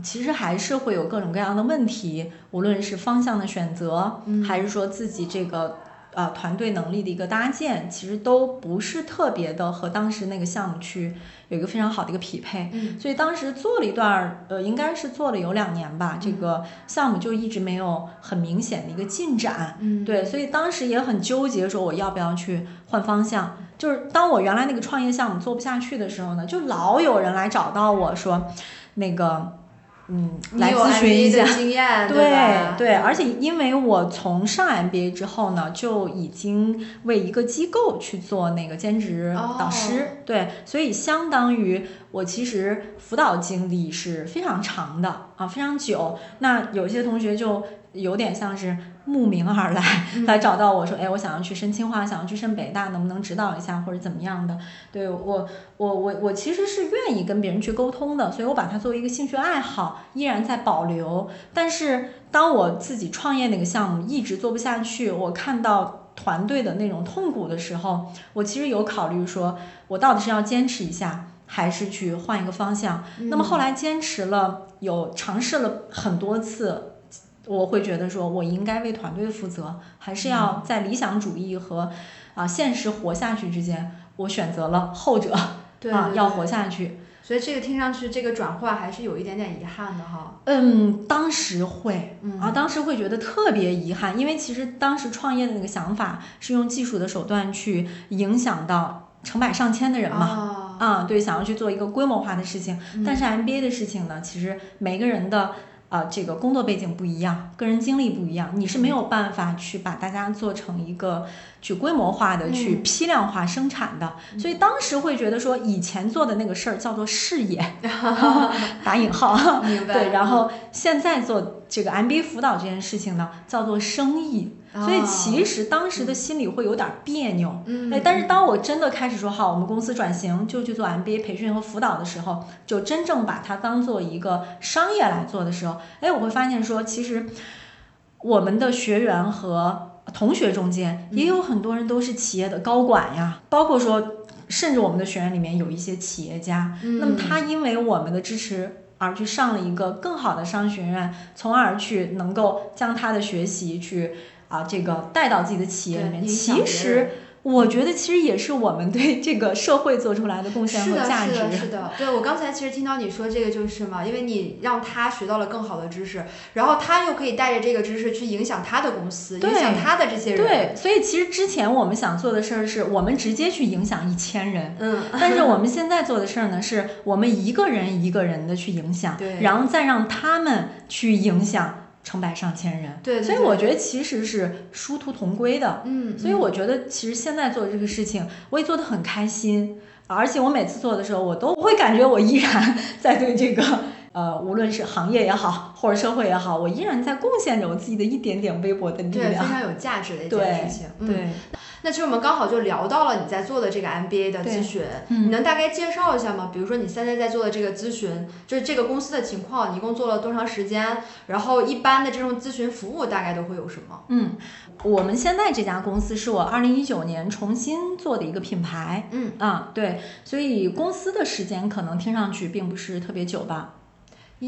B: 其实还是会有各种各样的问题，无论是方向的选择，
A: 嗯
B: 还是说自己这个呃团队能力的一个搭建，其实都不是特别的和当时那个项目去有一个非常好的一个匹配。
A: 嗯
B: 所以当时做了一段儿，呃，应该是做了有两年吧，这个项目就一直没有很明显的一个进展。
A: 嗯，
B: 对，所以当时也很纠结，说我要不要去换方向。就是当我原来那个创业项目做不下去的时候呢，就老有人来找到我说，那个，嗯，来咨询一下。
A: 经验，
B: 对？对，而且因为我从上 MBA 之后呢，就已经为一个机构去做那个兼职导师，
A: 哦
B: 对，所以相当于我其实辅导经历是非常长的啊，非常久。那有些同学就有点像是慕名而来，
A: 嗯
B: 来找到我说，哎，我想要去申清华，想要去申北大，能不能指导一下或者怎么样的？对我，我我我其实是愿意跟别人去沟通的，所以我把它作为一个兴趣爱好，依然在保留。但是当我自己创业那个项目一直做不下去，我看到团队的那种痛苦的时候，我其实有考虑说，我到底是要坚持一下，还是去换一个方向？那么后来坚持了，有尝试了很多次。我会觉得说，我应该为团队负责，还是要在理想主义和啊现实活下去之间，我选择了后者
A: 对
B: 啊，要活。
A: 下
B: 去。
A: 所以这个听上去，这个转化还是有一点点遗憾的哈。
B: 嗯，当时会
A: 嗯
B: 啊，当时会觉得特别遗憾，因为其实当时创业的那个想法是用技术的手段去影响到成百上千的人嘛。
A: 啊，
B: 啊，对，想要去做一个规模化的事情，但是 MBA 的事情呢，其实每个人的啊、这个工作背景不一样，个人经历不一样，你是没有办法去把大家做成一个去规模化的、去
A: 嗯
B: 批量化生产的。所以当时会觉得说，以前做的那个事儿叫做事业，打引号。对，然后现在做这个 MBA 辅导这件事情呢，叫做生意。所以其实当时的心里会有点别扭，
A: 嗯，
B: 哎，但是当我真的开始说好，我们公司转型就去做 MBA 培训和辅导的时候，就真正把它当做一个商业来做的时候，哎，我会发现说，其实我们的学员和同学中间也有很多人都是企业的高管呀，包括说，甚至我们的学员里面有一些企业家，那么他因为我们的支持。而去上了一个更好的商学院，从而去能够将他的学习去啊这个带到自己的企业里面。其实
A: 人
B: 我觉得其实也是我们对这个社会做出来的贡献和价值。
A: 是的，是的，是的。对我刚才其实听到你说这个就是嘛，因为你让他学到了更好的知识，然后他又可以带着这个知识去影响他的公司，影响他的这些人。
B: 对，所以其实之前我们想做的事儿是我们直接去影响一千人，
A: 嗯，
B: 但是我们 现在做的事儿呢，是我们一个人一个人的去影响，
A: 对，
B: 然后再让他们去影响。成百上千人，
A: 对，
B: 所以我觉得其实是殊途同归的，
A: 嗯，
B: 所以我觉得其实现在做的这个事情，我也做得很开心，而且我每次做的时候，我都会感觉我依然 在对这个，呃，无论是行业也好，或者社会也好，我依然在贡献着我自己的一点点微薄的力
A: 量，对，非常有价值的一件事情，
B: 对。
A: 那其实我们刚好就聊到了你在做的这个 MBA 的咨询，你能大概介绍一下吗？比如说你现在在做的这个咨询，就是这个公司的情况，你一共做了多长时间？然后一般的这种咨询服务大概都会有什么？
B: 嗯，我们现在这家公司是我二零一九年重新做的一个品牌，
A: 嗯
B: 啊对，所以公司的时间可能听上去并不是特别久吧。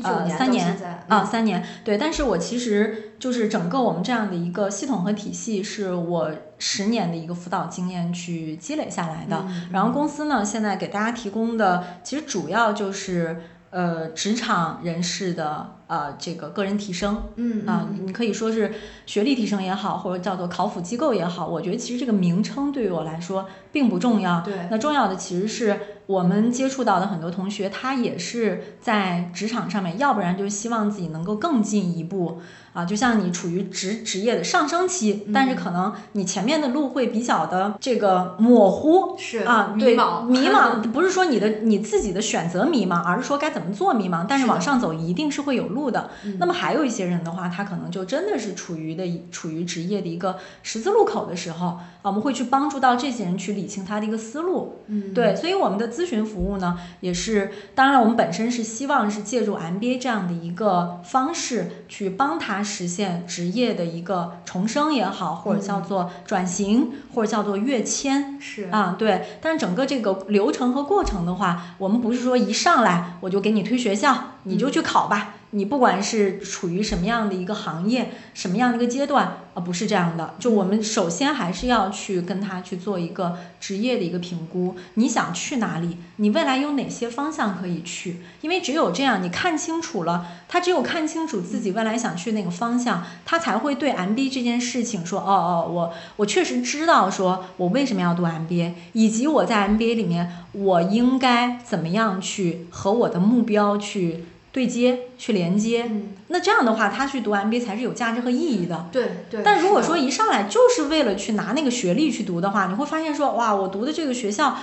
A: 呃，
B: 三年啊，三年，对，但是我其实就是整个我们这样的一个系统和体系，是我十年的一个辅导经验去积累下来的。然后公司呢，现在给大家提供的其实主要就是呃职场人士的。呃，这个个人提升，
A: 嗯
B: 啊，你可以说是学历提升也好，或者叫做考辅机构也好，我觉得其实这个名称对于我来说并不重要。
A: 对，
B: 那重要的其实是我们接触到的很多同学，他也是在职场上面，要不然就是希望自己能够更进一步啊，就像你处于职职业的上升期，但是可能你前面的路会比较的这个模糊，
A: 是
B: 啊，
A: 迷
B: 茫，迷茫，不是说你的你自己的选择迷茫，而是说该怎么做迷茫，但是往上走一定是会有路。路的，那么还有一些人的话，他可能就真的是处于的处于职业的一个十字路口的时候啊，我们会去帮助到这些人去理清他的一个思路。
A: 嗯，
B: 对，所以我们的咨询服务呢，也是当然我们本身是希望是借助 MBA 这样的一个方式去帮他实现职业的一个重生也好，或者叫做转型，或者叫做跃迁。
A: 是
B: 啊，对，但是整个这个流程和过程的话，我们不是说一上来我就给你推学校，你就去考吧。你不管是处于什么样的一个行业，什么样的一个阶段，啊，不是这样的。就我们首先还是要去跟他去做一个职业的一个评估。你想去哪里？你未来有哪些方向可以去？因为只有这样，你看清楚了，他只有看清楚自己未来想去那个方向，他才会对 MBA 这件事情说，哦哦，我我确实知道，说我为什么要读 MBA，以及我在 MBA 里面我应该怎么样去和我的目标去。对接去连接，那这样的话，他去读 MBA 才是有价值和意义的。
A: 对对。
B: 但如果说一上来就是为了去拿那个学历去读的话，你会发现说，哇，我读的这个学校，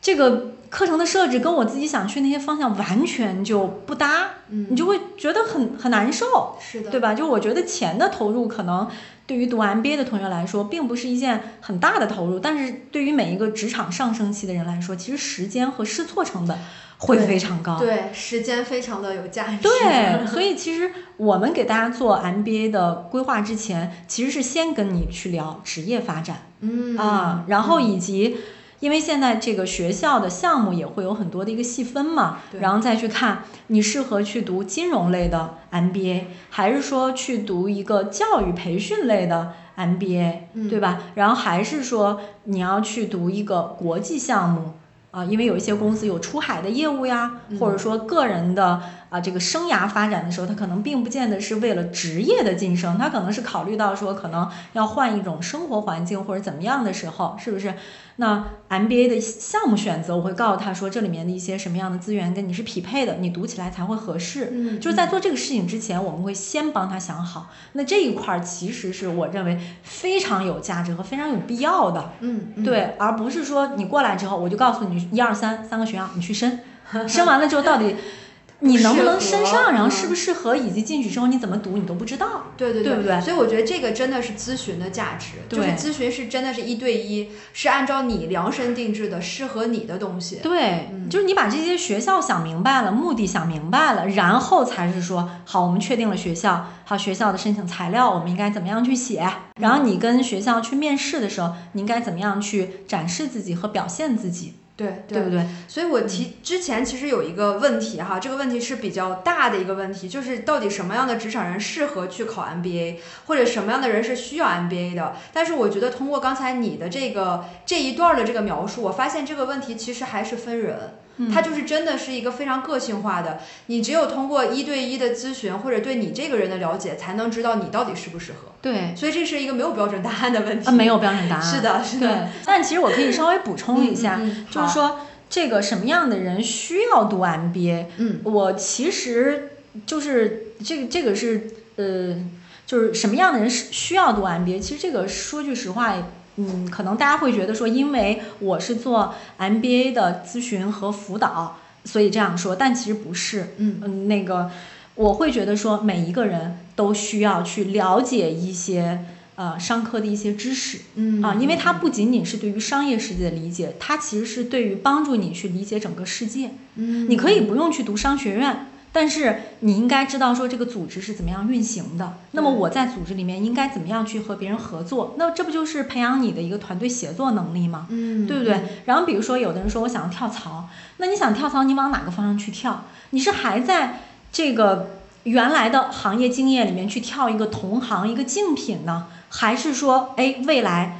B: 这个课程的设置跟我自己想去那些方向完全就不搭，你就会觉得很很难受，
A: 是的，
B: 对吧？就我觉得钱的投入可能对于读 MBA 的同学来说，并不是一件很大的投入，但是对于每一个职场上升期的人来说，其实时间和试错成本。会非常高，
A: 对时间非常的有价值。
B: 对，所以其实我们给大家做 MBA 的规划之前，其实是先跟你去聊职业发展，
A: 嗯
B: 啊，然后以及因为现在这个学校的项目也会有很多的一个细分嘛，然后再去看你适合去读金融类的 MBA，还是说去读一个教育培训类的 MBA，对吧？然后还是说你要去读一个国际项目。啊，因为有一些公司有出海的业务呀，或者说个人的啊这个生涯发展的时候，他可能并不见得是为了职业的晋升，他可能是考虑到说可能要换一种生活环境或者怎么样的时候，是不是？那 MBA 的项目选择，我会告诉他说，这里面的一些什么样的资源跟你是匹配的，你读起来才会合适。
A: 嗯，
B: 就是在做这个事情之前，我们会先帮他想好。那这一块儿其实是我认为非常有价值和非常有必要的。
A: 嗯，
B: 对，而不是说你过来之后，我就告诉你一二三三个学校，你去申，申完了之后到底。你能不能升上，然后适不适合，以及进去之后你怎么读，你都不知道。
A: 对对
B: 对，对不对？
A: 所以我觉得这个真的是咨询的价值，就是咨询是真的是一对一，是按照你量身定制的，适合你的东西。
B: 对，就是你把这些学校想明白了，目的想明白了，然后才是说好，我们确定了学校，好学校的申请材料，我们应该怎么样去写？然后你跟学校去面试的时候，你应该怎么样去展示自己和表现自己？
A: 对
B: 对不对？
A: 所以我提之前其实有一个问题哈，这个问题是比较大的一个问题，就是到底什么样的职场人适合去考 MBA，或者什么样的人是需要 MBA 的？但是我觉得通过刚才你的这个这一段的这个描述，我发现这个问题其实还是分人。它就是真的是一个非常个性化的，你只有通过一对一的咨询或者对你这个人的了解，才能知道你到底适不适合。
B: 对，
A: 所以这是一个没有标准答案的问题。
B: 啊，没有标准答案。
A: 是的，是的。
B: 对，但其实我可以稍微补充一下，就是说这个什么样的人需要读 MBA？
A: 嗯，
B: 我其实就是这个这个是呃，就是什么样的人是需要读 MBA？其实这个说句实话。嗯，可能大家会觉得说，因为我是做 MBA 的咨询和辅导，所以这样说，但其实不是。
A: 嗯
B: 嗯，那个我会觉得说，每一个人都需要去了解一些呃商科的一些知识。
A: 嗯
B: 啊，因为它不仅仅是对于商业世界的理解，它其实是对于帮助你去理解整个世界。
A: 嗯，
B: 你可以不用去读商学院。但是你应该知道说这个组织是怎么样运行的，那么我在组织里面应该怎么样去和别人合作？那这不就是培养你的一个团队协作能力吗？
A: 嗯，
B: 对不对？然后比如说有的人说我想要跳槽，那你想跳槽，你往哪个方向去跳？你是还在这个原来的行业经验里面去跳一个同行一个竞品呢，还是说哎未来？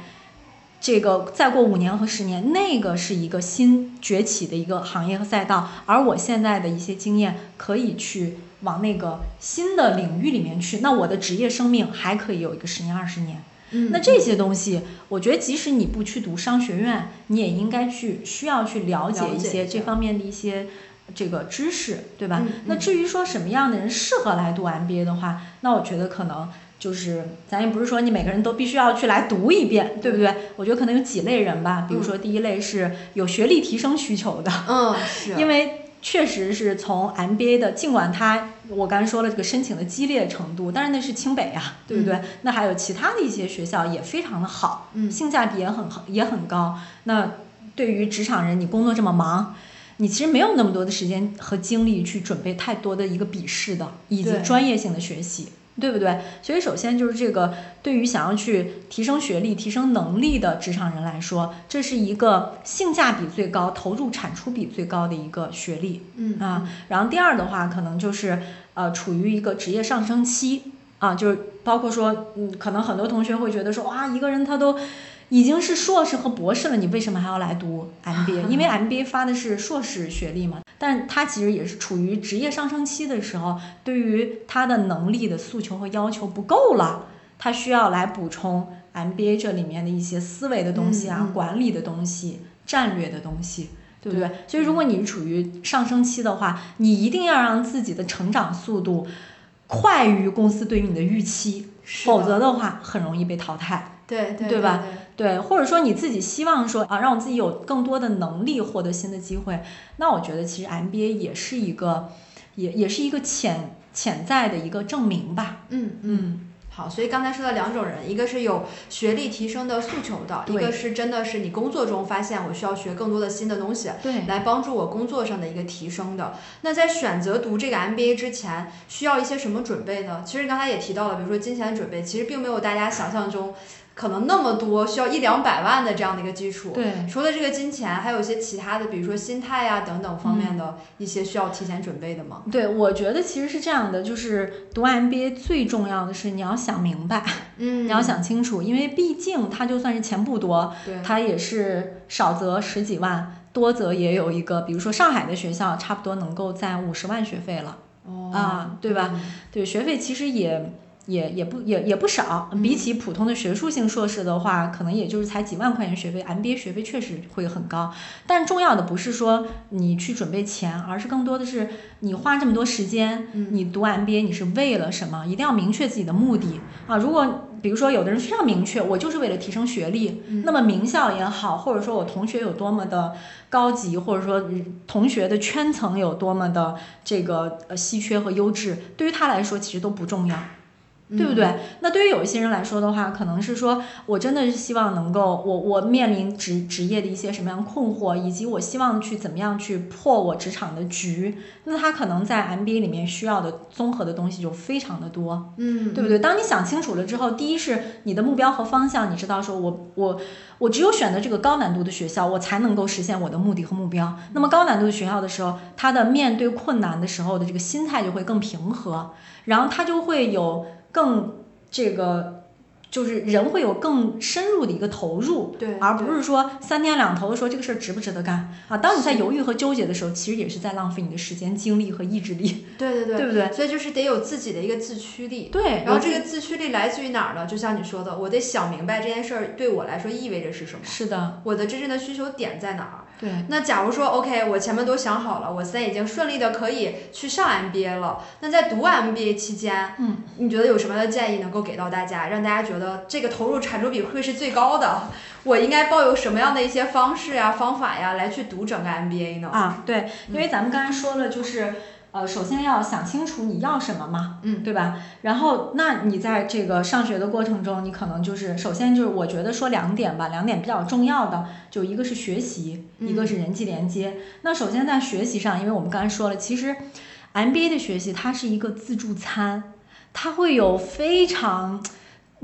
B: 这个再过五年和十年，那个是一个新崛起的一个行业和赛道，而我现在的一些经验可以去往那个新的领域里面去，那我的职业生命还可以有一个十年二十年。
A: 嗯，
B: 那这些东西，我觉得即使你不去读商学院，你也应该去需要去了解一些这方面的一些这个知识，对吧？那至于说什么样的人适合来读 MBA 的话，那我觉得可能。就是咱也不是说你每个人都必须要去来读一遍，对不对？我觉得可能有几类人吧，比如说第一类是有学历提升需求的，
A: 嗯，是
B: 因为确实是从 MBA 的，尽管它我刚才说了这个申请的激烈程度，但是那是清北呀，对不对？那还有其他的一些学校也非常的好，
A: 嗯，
B: 性价比也很也很高。那对于职场人，你工作这么忙，你其实没有那么多的时间和精力去准备太多的一个笔试的以及专业性的学习。对不对？所以首先就是这个，对于想要去提升学历、提升能力的职场人来说，这是一个性价比最高、投入产出比最高的一个学历。
A: 嗯
B: 啊，然后第二的话，可能就是呃，处于一个职业上升期啊，就是包括说，嗯，可能很多同学会觉得说，哇，一个人他都。已经是硕士和博士了，你为什么还要来读 MBA？因为 MBA 发的是硕士学历嘛，但他其实也是处于职业上升期的时候，对于他的能力的诉求和要求不够了，他需要来补充 MBA 这里面的一些思维的东西啊，管理的东西、战略的东西，对不对？所以如果你处于上升期的话，你一定要让自己的成长速度快于公司对于你的预期，否则的话很容易被淘汰。
A: 对对
B: 对吧？
A: 对，
B: 或者说你自己希望说啊，让我自己有更多的能力获得新的机会，那我觉得其实 MBA 也是一个，也也是一个潜潜在的一个证明吧。
A: 嗯嗯。好，所以刚才说的两种人，一个是有学历提升的诉求的，一个是真的是你工作中发现我需要学更多的新的东西，
B: 对，
A: 来帮助我工作上的一个提升的。那在选择读这个 MBA 之前，需要一些什么准备呢？其实刚才也提到了，比如说金钱的准备，其实并没有大家想象中。可能那么多需要一两百万的这样的一个基础，
B: 对，
A: 除了这个金钱，还有一些其他的，比如说心态呀等等方面的一些需要提前准备的吗？
B: 对，我觉得其实是这样的，就是读 MBA 最重要的是你要想明白，
A: 嗯，
B: 你要想清楚，因为毕竟它就算是钱不多，
A: 对，
B: 它也是少则十几万，多则也有一个，比如说上海的学校，差不多能够在五十万学费了，
A: 哦，
B: 啊，对吧？对，学费其实也。也也不也也不少，比起普通的学术性硕士的话，可能也就是才几万块钱学费。MBA 学费确实会很高，但重要的不是说你去准备钱，而是更多的是你花这么多时间，你读 MBA 你是为了什么？一定要明确自己的目的啊！如果比如说有的人非常明确，我就是为了提升学历，那么名校也好，或者说我同学有多么的高级，或者说同学的圈层有多么的这个呃稀缺和优质，对于他来说其实都不重要。对不对？那对于有一些人来说的话，可能是说我真的是希望能够，我我面临职职业的一些什么样困惑，以及我希望去怎么样去破我职场的局，那他可能在 MBA 里面需要的综合的东西就非常的多，
A: 嗯，
B: 对不对？当你想清楚了之后，第一是你的目标和方向，你知道说我我我只有选择这个高难度的学校，我才能够实现我的目的和目标。那么高难度的学校的时候，他的面对困难的时候的这个心态就会更平和，然后他就会有。更这个就是人会有更深入的一个投入，
A: 对，
B: 而不是说三天两头的说这个事儿值不值得干啊。当你在犹豫和纠结的时候，其实也是在浪费你的时间、精力和意志力。
A: 对对对，
B: 对不对？
A: 所以就是得有自己的一个自驱力。
B: 对，
A: 然后这个自驱力来自于哪儿呢？就像你说的，我得想明白这件事儿对我来说意味着是什么。
B: 是的，
A: 我的真正的需求点在哪儿？
B: 对，
A: 那假如说 OK，我前面都想好了，我现在已经顺利的可以去上 MBA 了。那在读 MBA 期间，
B: 嗯，
A: 你觉得有什么样的建议能够给到大家，让大家觉得这个投入产出比会是最高的？我应该抱有什么样的一些方式呀、方法呀，来去读整个 MBA 呢？
B: 啊，对，因为咱们刚才说了，就是。呃，首先要想清楚你要什么嘛，
A: 嗯，
B: 对吧？然后，那你在这个上学的过程中，你可能就是，首先就是我觉得说两点吧，两点比较重要的，就一个是学习，一个是人际连接。那首先在学习上，因为我们刚才说了，其实 MBA 的学习它是一个自助餐，它会有非常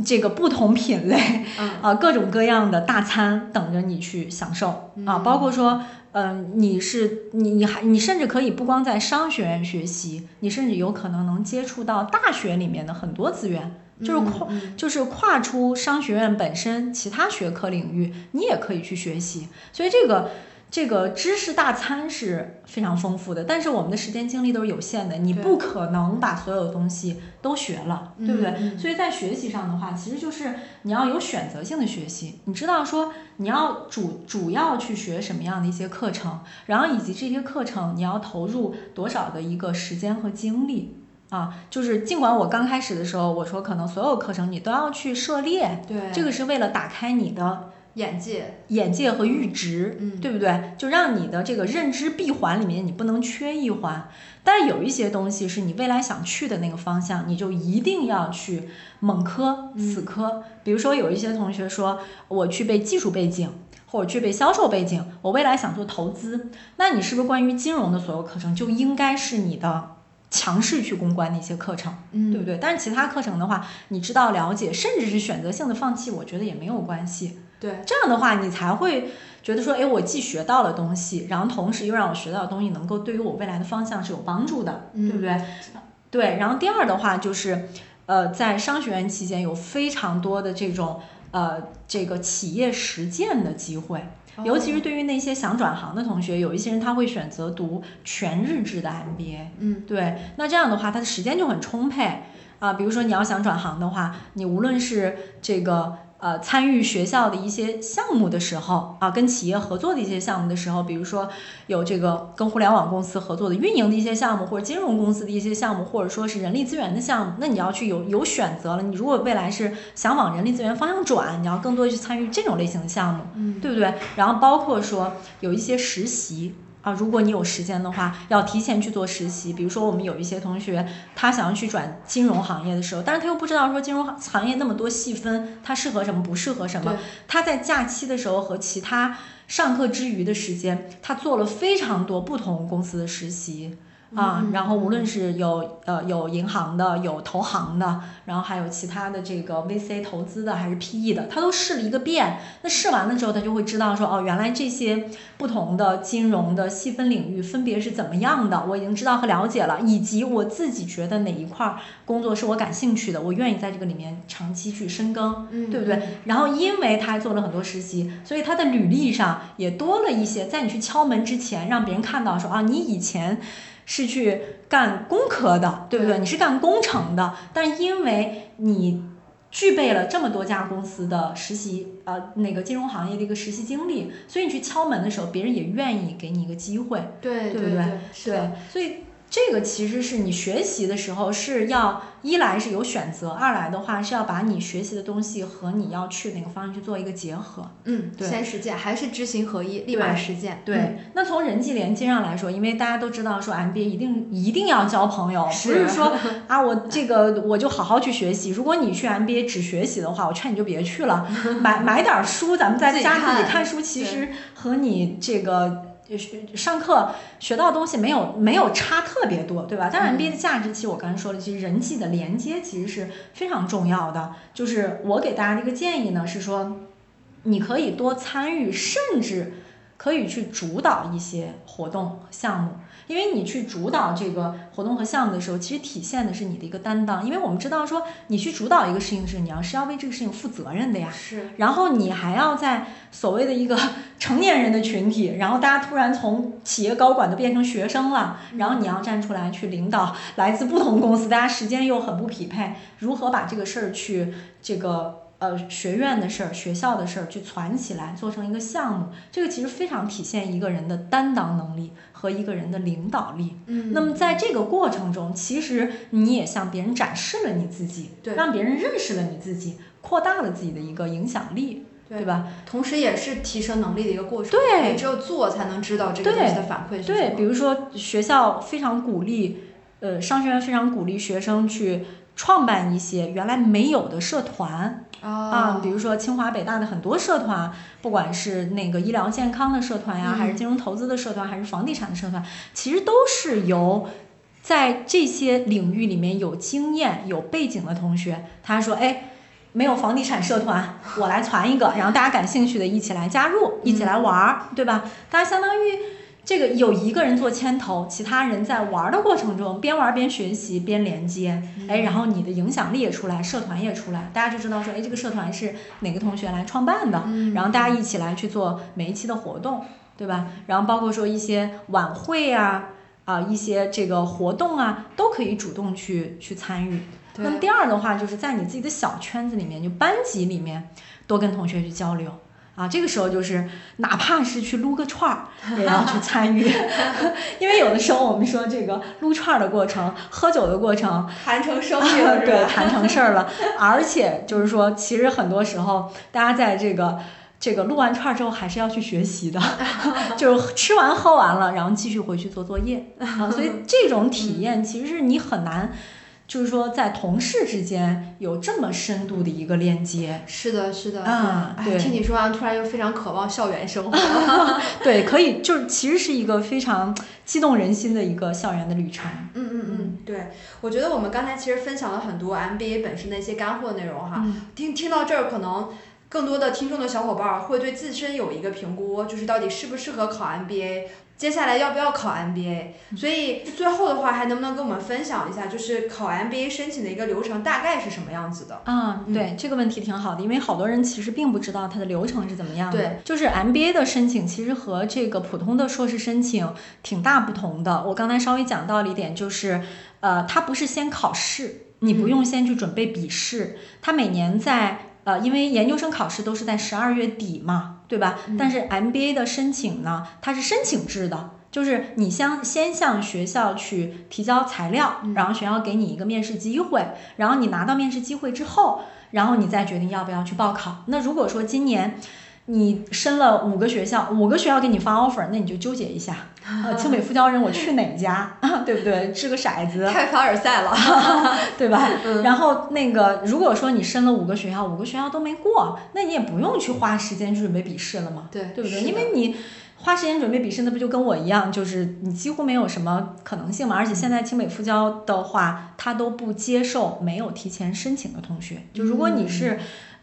B: 这个不同品类，啊，各种各样的大餐等着你去享受啊，包括说。嗯，你是你你还你甚至可以不光在商学院学习，你甚至有可能能接触到大学里面的很多资源，就是跨就是跨出商学院本身其他学科领域，你也可以去学习。所以这个。这个知识大餐是非常丰富的，但是我们的时间精力都是有限的，你不可能把所有的东西都学了，对不对？所以在学习上的话，其实就是你要有选择性的学习，你知道说你要主主要去学什么样的一些课程，然后以及这些课程你要投入多少的一个时间和精力啊？就是尽管我刚开始的时候我说可能所有课程你都要去涉猎，
A: 对，
B: 这个是为了打开你的。
A: 眼界、
B: 眼界和阈值，
A: 嗯，
B: 对不对？就让你的这个认知闭环里面，你不能缺一环。但是有一些东西是你未来想去的那个方向，你就一定要去猛磕、死磕。比如说，有一些同学说，我具备技术背景，或者具备销售背景，我未来想做投资，那你是不是关于金融的所有课程就应该是你的强势去攻关的一些课程，
A: 嗯，
B: 对不对？但是其他课程的话，你知道了解，甚至是选择性的放弃，我觉得也没有关系。
A: 对，
B: 这样的话你才会觉得说，哎，我既学到了东西，然后同时又让我学到的东西能够对于我未来的方向是有帮助的，对不对？对，然后第二的话就是，呃，在商学院期间有非常多的这种呃这个企业实践的机会，尤其是对于那些想转行的同学，有一些人他会选择读全日制的 MBA，
A: 嗯，
B: 对，那这样的话他的时间就很充沛啊，比如说你要想转行的话，你无论是这个。呃，参与学校的一些项目的时候啊，跟企业合作的一些项目的时候，比如说有这个跟互联网公司合作的运营的一些项目，或者金融公司的一些项目，或者说是人力资源的项目，那你要去有有选择了。你如果未来是想往人力资源方向转，你要更多去参与这种类型的项目，
A: 嗯，
B: 对不对？然后包括说有一些实习。啊，如果你有时间的话，要提前去做实习。比如说，我们有一些同学，他想要去转金融行业的时候，但是他又不知道说金融行业那么多细分，他适合什么，不适合什么。他在假期的时候和其他上课之余的时间，他做了非常多不同公司的实习。啊，然后无论是有呃有银行的，有投行的，然后还有其他的这个 VC 投资的，还是 PE 的，他都试了一个遍。那试完了之后，他就会知道说，哦，原来这些不同的金融的细分领域分别是怎么样的，我已经知道和了解了，以及我自己觉得哪一块工作是我感兴趣的，我愿意在这个里面长期去深耕，对不对？然后因为他还做了很多实习，所以他的履历上也多了一些，在你去敲门之前，让别人看到说，啊，你以前。是去干工科的，对不对？你是干工程的，但因为你具备了这么多家公司的实习，呃，那个金融行业的一个实习经历，所以你去敲门的时候，别人也愿意给你一个机会，
A: 对，
B: 对
A: 不对？
B: 对，所以这个其实是你学习的时候是要一来是有选择，二来的话是要把你学习的东西和你要去哪个方向去做一个结合。
A: 嗯，
B: 对
A: 先实践，还是知行合一，立马实践。
B: 对，
A: 嗯
B: 那从人际连接上来说，因为大家都知道说 MBA 一定一定要交朋友，不
A: 是
B: 是说 啊我这个我就好好去学习。如果你去 MBA 只学习的话，我劝你就别去了，买 买点儿书，咱们在家自己
A: 看
B: 看书，其实和你这个。呃学上课学到的东西没有没有差特别多，对吧？当然
A: 嗯
B: ，MBA 的价值，其实我刚才说了，其实人际的连接其实是非常重要的。就是我给大家的一个建议呢，是说你可以多参与，甚至可以去主导一些活动项目。因为你去主导这个活动和项目的时候，其实体现的是你的一个担当。因为我们知道说，你去主导一个事情的时候，你要是要为这个事情负责任的呀。
A: 是，
B: 然后你还要在所谓的一个成年人的群体，然后大家突然从企业高管都变成学生了，然后你要站出来去领导来自不同公司，大家时间又很不匹配，如何把这个事儿去这个呃学院的事儿、学校的事儿去攒起来，做成一个项目，这个其实非常体现一个人的担当能力和一个人的领导力。
A: 嗯，
B: 那么在这个过程中，其实你也向别人展示了你自己，
A: 对
B: 让别人认识了你自己，扩大了自己的一个影响力，
A: 对
B: 对吧？
A: 同时也是提升能力的一个过程。
B: 对
A: 只有做才能知道这个东西的反馈是什
B: 对，比如说学校非常鼓励，呃，商学院非常鼓励学生去创办一些原来没有的社团啊，
A: 啊
B: 比如说清华北大的很多社团，不管是那个医疗健康的社团呀，
A: 嗯
B: 还是金融投资的社团，还是房地产的社团，其实都是由。在这些领域里面有经验、有背景的同学，他说：“哎，没有房地产社团，我来传一个，然后大家感兴趣的一起来加入，一起来玩儿，对吧？大家相当于这个有一个人做牵头，其他人在玩儿的过程中边玩儿边学习边连接，哎，然后你的影响力也出来，社团也出来，大家就知道说，哎，这个社团是哪个同学来创办的，
A: 嗯
B: 然后大家一起来去做每一期的活动，对吧？然后包括说一些晚会啊。啊，一些这个活动啊，都可以主动去去参与。那么第二的话，就是在你自己的小圈子里面，就班级里面，多跟同学去交流。啊，这个时候就是哪怕是去撸个串儿，也要去参与，因为有的时候我们说这个撸串儿的过程、喝酒的过程，
A: 谈成生意了，
B: 对，谈成事儿了。而且就是说，其实很多时候，大家在这个这个撸完串儿之后，还是要去学习的，就是吃完喝完了，然后继续回去做作业啊。所以这种体验其实是你很难，就是说在同事之间有这么深度的一个链接。
A: 是的，是的，哎
B: 啊对
A: 听你说完，突然又非常渴望校园生活。
B: 对，可以，就是其实是一个非常激动人心的一个校园的旅程。
A: 嗯嗯嗯，对，我觉得我们刚才其实分享了很多 MBA 本身的一些干货内容哈。
B: 嗯
A: 听听到这儿，可能更多的听众的小伙伴儿会对自身有一个评估，就是到底适不适合考 MBA，接下来要不要考 MBA。所以最后的话，还能不能跟我们分享一下，就是考 MBA 申请的一个流程大概是什么样子的？
B: 啊，
A: 嗯
B: 对、这个问题挺好的，因为好多人其实并不知道它的流程是怎么样的。
A: 对，
B: 就是 MBA 的申请其实和这个普通的硕士申请挺大不同的。我刚才稍微讲到了一点，就是呃，它不是先考试，你不
A: 嗯
B: 用先去准备笔试，它每年在呃，因为研究生考试都是在十二月底嘛，对吧？
A: 嗯
B: 但是 MBA 的申请呢，它是申请制的。就是你向先向学校去提交材料，
A: 嗯
B: 然后学校给你一个面试机会，然后你拿到面试机会之后，然后你再决定要不要去报考。那如果说今年你申了五个学校，五个学校给你发 offer，那你就纠结一下，呃，清北复交人我去哪家，对不对？掷个骰子，
A: 太凡尔赛了。
B: 对吧？
A: 嗯
B: 然后那个，如果说你申了五个学校，五个学校都没过，那你也不用去花时间去准备笔试了嘛，
A: 对
B: 对不对？因为你花时间准备笔试，那不就跟我一样，就是你几乎没有什么可能性嘛。而且现在清北复交的话，他都不接受没有提前申请的同学。就如果你是，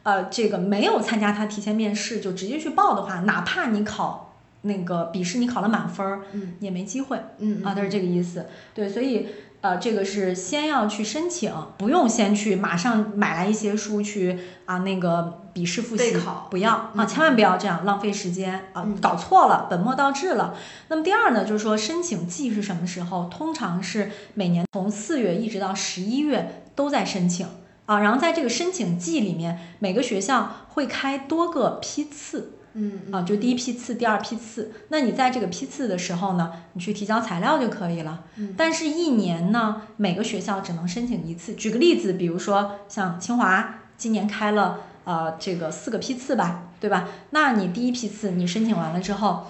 B: 呃，这个没有参加他提前面试就直接去报的话，哪怕你考那个笔试你考了满分儿，
A: 嗯
B: 也没机会。
A: 嗯
B: 啊，它是这个意思。对，所以呃，这个是先要去申请，不用先去马上买来一些书去啊那个笔试复习
A: 备考，
B: 不要啊，
A: 嗯
B: 千万不要这样浪费时间啊
A: 嗯，
B: 搞错了，本末倒置了。那么第二呢，就是说申请季是什么时候？通常是每年从四月一直到十一月都在申请。啊，然后在这个申请季里面，每个学校会开多个批次，
A: 嗯
B: 啊，就第一批次、第二批次。那你在这个批次的时候呢，你去提交材料就可以了。
A: 嗯
B: 但是，一年呢，每个学校只能申请一次。举个例子，比如说像清华今年开了呃这个四个批次吧，对吧？那你第一批次你申请完了之后，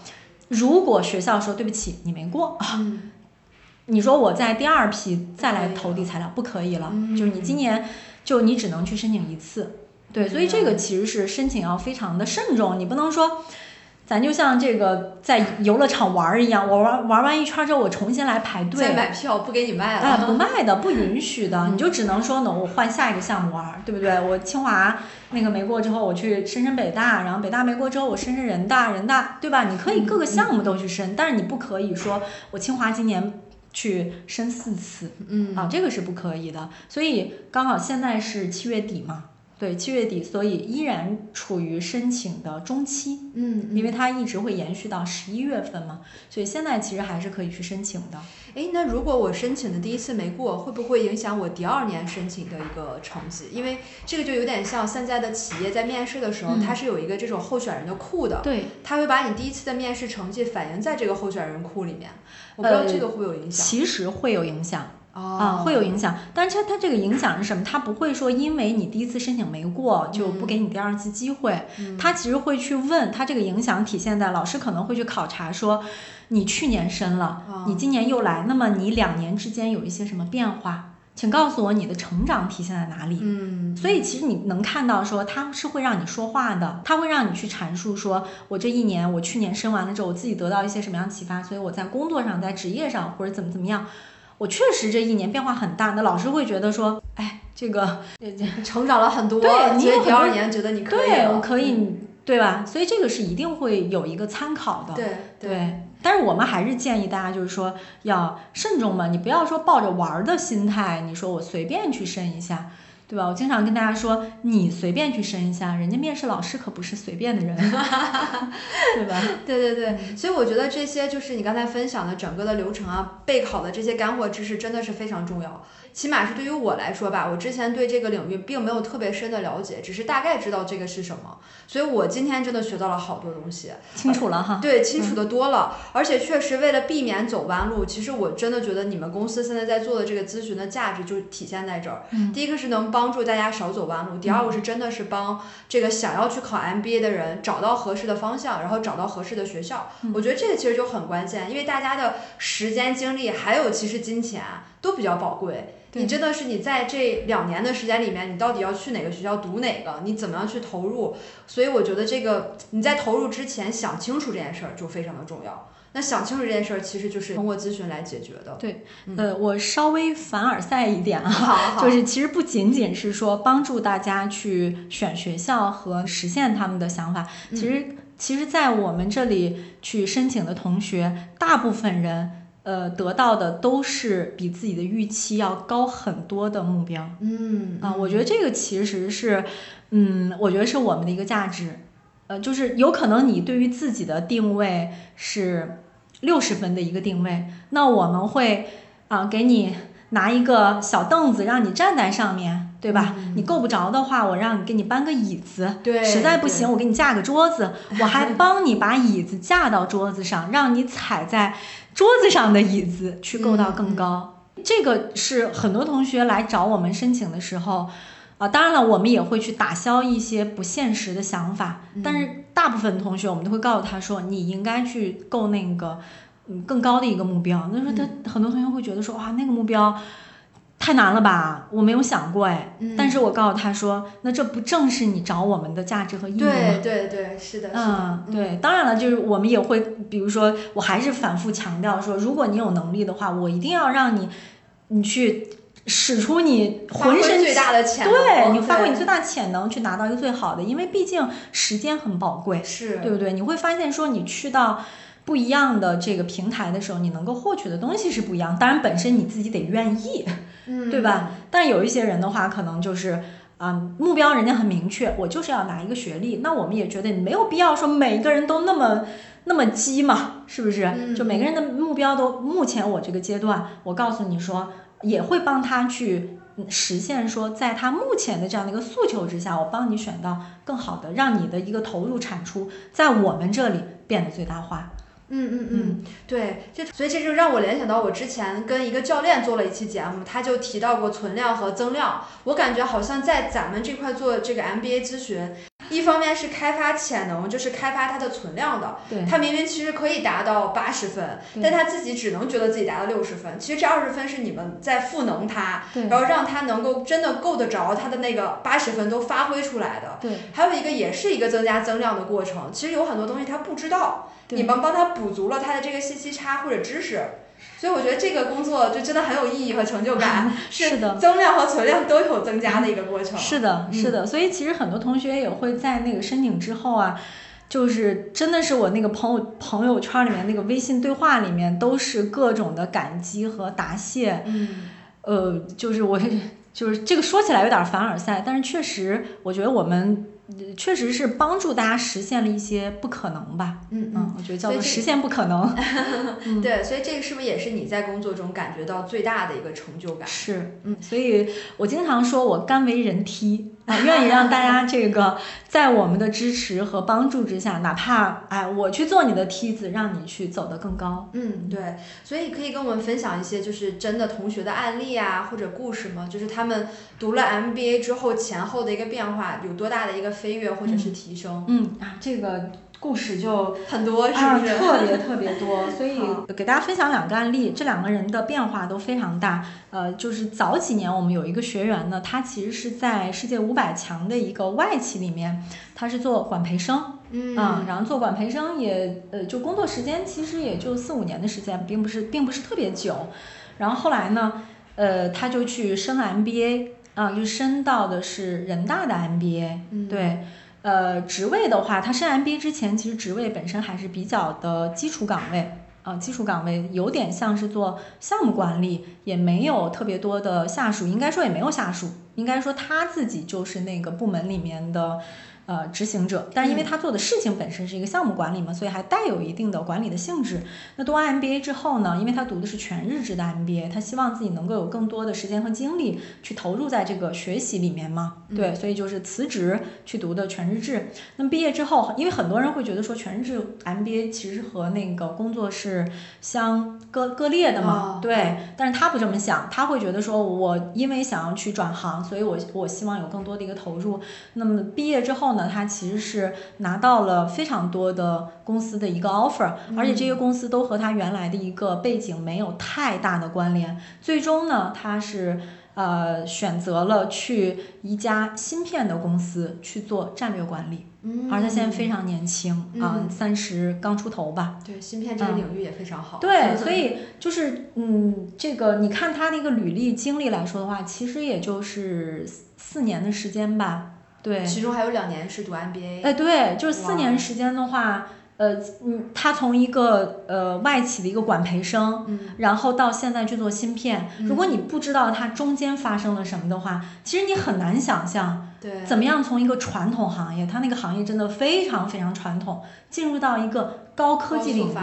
B: 如果学校说对不起你没过，
A: 嗯
B: 你说我在第二批再来投递材料，不可以了，
A: 嗯
B: 就是你今年就你只能去申请一次，对，所以这个其实是申请要非常的慎重，你不能说。咱就像这个在游乐场玩儿一样，我玩玩完一圈之后，我重新来排队，
A: 再买票不给你卖了
B: 哎，不。卖的，不允许的，你就只能说呢，我换下一个项目玩儿，对不对？我清华那个没过之后，我去申申北大，然后北大没过之后，我申申人大，人大，对吧？你可以各个项目都去申，但是你不可以说我清华今年去申四次
A: 嗯
B: 啊，这个是不可以的。所以刚好现在是七月底嘛，对，七月底，所以依然处于申请的中期。
A: 嗯，
B: 因为它一直会延续到十一月份嘛，所以现在其实还是可以去申请的。
A: 哎，那如果我申请的第一次没过，会不会影响我第二年申请的一个成绩？因为这个就有点像现在的企业在面试的时候，
B: 嗯
A: 它是有一个这种候选人的库的，
B: 对，
A: 它会把你第一次的面试成绩反映在这个候选人库里面。我不知道
B: 呃
A: 这个会有影响
B: 其实会有影响啊、
A: 啊
B: 会有影响。但是它它这个影响是什么？它不会说因为你第一次申请没过就不给你第二次机会，
A: 嗯
B: 它其实会去问，它这个影响体现在老师可能会去考察说，你去年申了，
A: 啊
B: 你今年又来，那么你两年之间有一些什么变化？请告诉我你的成长体现在哪里？
A: 嗯，
B: 所以其实你能看到说，他是会让你说话的，他会让你去阐述说，我这一年，我去年申完了之后，我自己得到一些什么样的启发，所以我在工作上，在职业上或者怎么怎么样，我确实这一年变化很大。那老师会觉得说，哎，这个，
A: 成长了很多，
B: 对你
A: 有第二年觉得你可以
B: 对我可以，对吧？所以这个是一定会有一个参考的。
A: 对
B: 对，但是我们还是建议大家，就是说要慎重嘛，你不要说抱着玩儿的心态，你说我随便去申一下，对吧？我经常跟大家说，你随便去申一下，人家面试老师可不是随便的人，对吧？
A: 对对对，所以我觉得这些就是你刚才分享的整个的流程啊，备考的这些干货知识真的是非常重要。起码是对于我来说吧，我之前对这个领域并没有特别深的了解，只是大概知道这个是什么。所以我今天真的学到了好多东西，
B: 清楚了哈。
A: 对，清楚的多了。而且确实为了避免走弯路，其实我真的觉得你们公司现在在做的这个咨询的价值就体现在这儿。
B: 嗯
A: 第一个是能帮助大家少走弯路，第二个是真的是帮这个想要去考 MBA 的人找到合适的方向，然后找到合适的学校。
B: 嗯
A: 我觉得这个其实就很关键，因为大家的时间、精力还有其实金钱都比较宝贵。你真的是你在这两年的时间里面，你到底要去哪个学校读哪个，你怎么样去投入？所以我觉得这个你在投入之前想清楚这件事儿就非常的重要。那想清楚这件事儿，其实就是通过咨询来解决的。
B: 对呃，我稍微凡尔赛一点啊，
A: 好好，
B: 就是其实不仅仅是说帮助大家去选学校和实现他们的想法，
A: 嗯
B: 其实其实，在我们这里去申请的同学，大部分人呃得到的都是比自己的预期要高很多的目标。
A: 嗯
B: 啊、我觉得这个其实是，嗯，我觉得是我们的一个价值，呃，就是有可能你对于自己的定位是六十分的一个定位，那我们会啊、给你拿一个小凳子让你站在上面，对吧？
A: 嗯
B: 你够不着的话，我让你给你搬个椅子，
A: 对
B: 实在不行我给你架个桌子，我还帮你把椅子架到桌子上，让你踩在桌子上的椅子去够到更高。这个是很多同学来找我们申请的时候。啊，当然了，我们也会去打消一些不现实的想法，但是大部分同学我们都会告诉他说，你应该去够那个，嗯，更高的一个目标。那时候他、很多同学会觉得说，哇，那个目标太难了吧，我没有想过哎。
A: 嗯
B: 但是我告诉他说，那这不正是你找我们的价值和意义吗？
A: 对对对，是的，是的
B: 嗯，，对，当然了，就是我们也会，比如说，我还是反复强调说，如果你有能力的话，我一定要让你，你去使出你浑身
A: 最大的潜能，
B: 对你发挥你最大潜能去拿到一个最好的，因为毕竟时间很宝贵，
A: 是，
B: 对不对？你会发现说，你去到不一样的这个平台的时候，你能够获取的东西是不一样。当然，本身你自己得愿意，
A: 嗯，
B: 对吧？但有一些人的话，可能就是。啊、目标人家很明确，我就是要拿一个学历。那我们也觉得你没有必要说每个人都那么那么鸡嘛，是不是？
A: 嗯
B: 就每个人的目标都，目前我这个阶段，我告诉你说，也会帮他去实现说，在他目前的这样的一个诉求之下，我帮你选到更好的，让你的一个投入产出在我们这里变得最大化。
A: 嗯嗯嗯，对，就所以这就让我联想到我之前跟一个教练做了一期节目，他就提到过存量和增量，我感觉好像在咱们这块做这个 MBA 咨询。一方面是开发潜能，就是开发它的存量的。
B: 对，
A: 他明明其实可以达到八十分，但他自己只能觉得自己达到六十分。其实这二十分是你们在赋能他，然后让他能够真的够得着他的那个八十分都发挥出来的。
B: 对，
A: 还有一个也是一个增加增量的过程。其实有很多东西他不知道，你们帮他补足了他的这个信息差或者知识。所以我觉得这个工作就真的很有意义和成就感，
B: 是的，
A: 增量和存量都有增加的一个过程。
B: 是的，是的。所以其实很多同学也会在那个申请之后啊，就是真的是我那个朋友朋友圈里面那个微信对话里面都是各种的感激和答谢。
A: 嗯，
B: 呃，就是我 就是这个说起来有点凡尔赛，但是确实我觉得我们。确实是帮助大家实现了一些不可能吧？
A: 嗯嗯，
B: 我觉得叫做实现不可能。
A: 对，所以这个是不是也是你在工作中感觉到最大的一个成就感？
B: 是，嗯，所以我经常说我甘为人梯。啊，愿意让大家这个在我们的支持和帮助之下，哪怕哎，我去做你的梯子，让你去走得更高。
A: 嗯，对，所以可以跟我们分享一些就是真的同学的案例啊，或者故事吗？就是他们读了 MBA 之后前后的一个变化，有多大的一个飞跃或者是提升？
B: 嗯啊，这个。故事就
A: 很多，是不是？
B: 特别特别多，所以给大家分享两个案例，这两个人的变化都非常大。呃，就是早几年我们有一个学员呢，他其实是在世界五百强的一个外企里面，他是做管培生，
A: 嗯，
B: 然后做管培生也呃，就工作时间其实也就四五年的时间，并不是并不是特别久。然后后来呢，呃，他就去升了 MBA，啊，就升到的是人大的 MBA，对。呃，职位的话，他升 MBA 之前，其实职位本身还是比较的基础岗位啊，基础岗位有点像是做项目管理，也没有特别多的下属，应该说也没有下属，应该说他自己就是那个部门里面的。呃，执行者，但是因为他做的事情本身是一个项目管理嘛，所以还带有一定的管理的性质。那读完 MBA 之后呢，因为他读的是全日制的 MBA，他希望自己能够有更多的时间和精力去投入在这个学习里面嘛，对，所以就是辞职去读的全日制。那么毕业之后，因为很多人会觉得说全日制 MBA 其实和那个工作是相割割裂的嘛，对，但是他不这么想，他会觉得说我因为想要去转行，所以我我希望有更多的一个投入。那么毕业之后。呢，他其实是拿到了非常多的公司的一个 offer，而且这些公司都和他原来的一个背景没有太大的关联。最终呢，他是呃选择了去一家芯片的公司去做战略管理，而他现在非常年轻啊，三十刚出头吧。
A: 对，芯片这个领域也非常好。
B: 对，所以就是嗯，这个你看他那个履历经历来说的话，其实也就是四年的时间吧。对，
A: 其中还有两年是读 MBA。
B: 哎，对，就是四年时间的话，呃，嗯，他从一个呃外企的一个管培生，
A: 嗯，
B: 然后到现在去做芯片，如果你不知道他中间发生了什么的话，其实你很难想象，
A: 对，
B: 怎么样从一个传统行业，他那个行业真的非常非常传统，进入到一个高科技领域，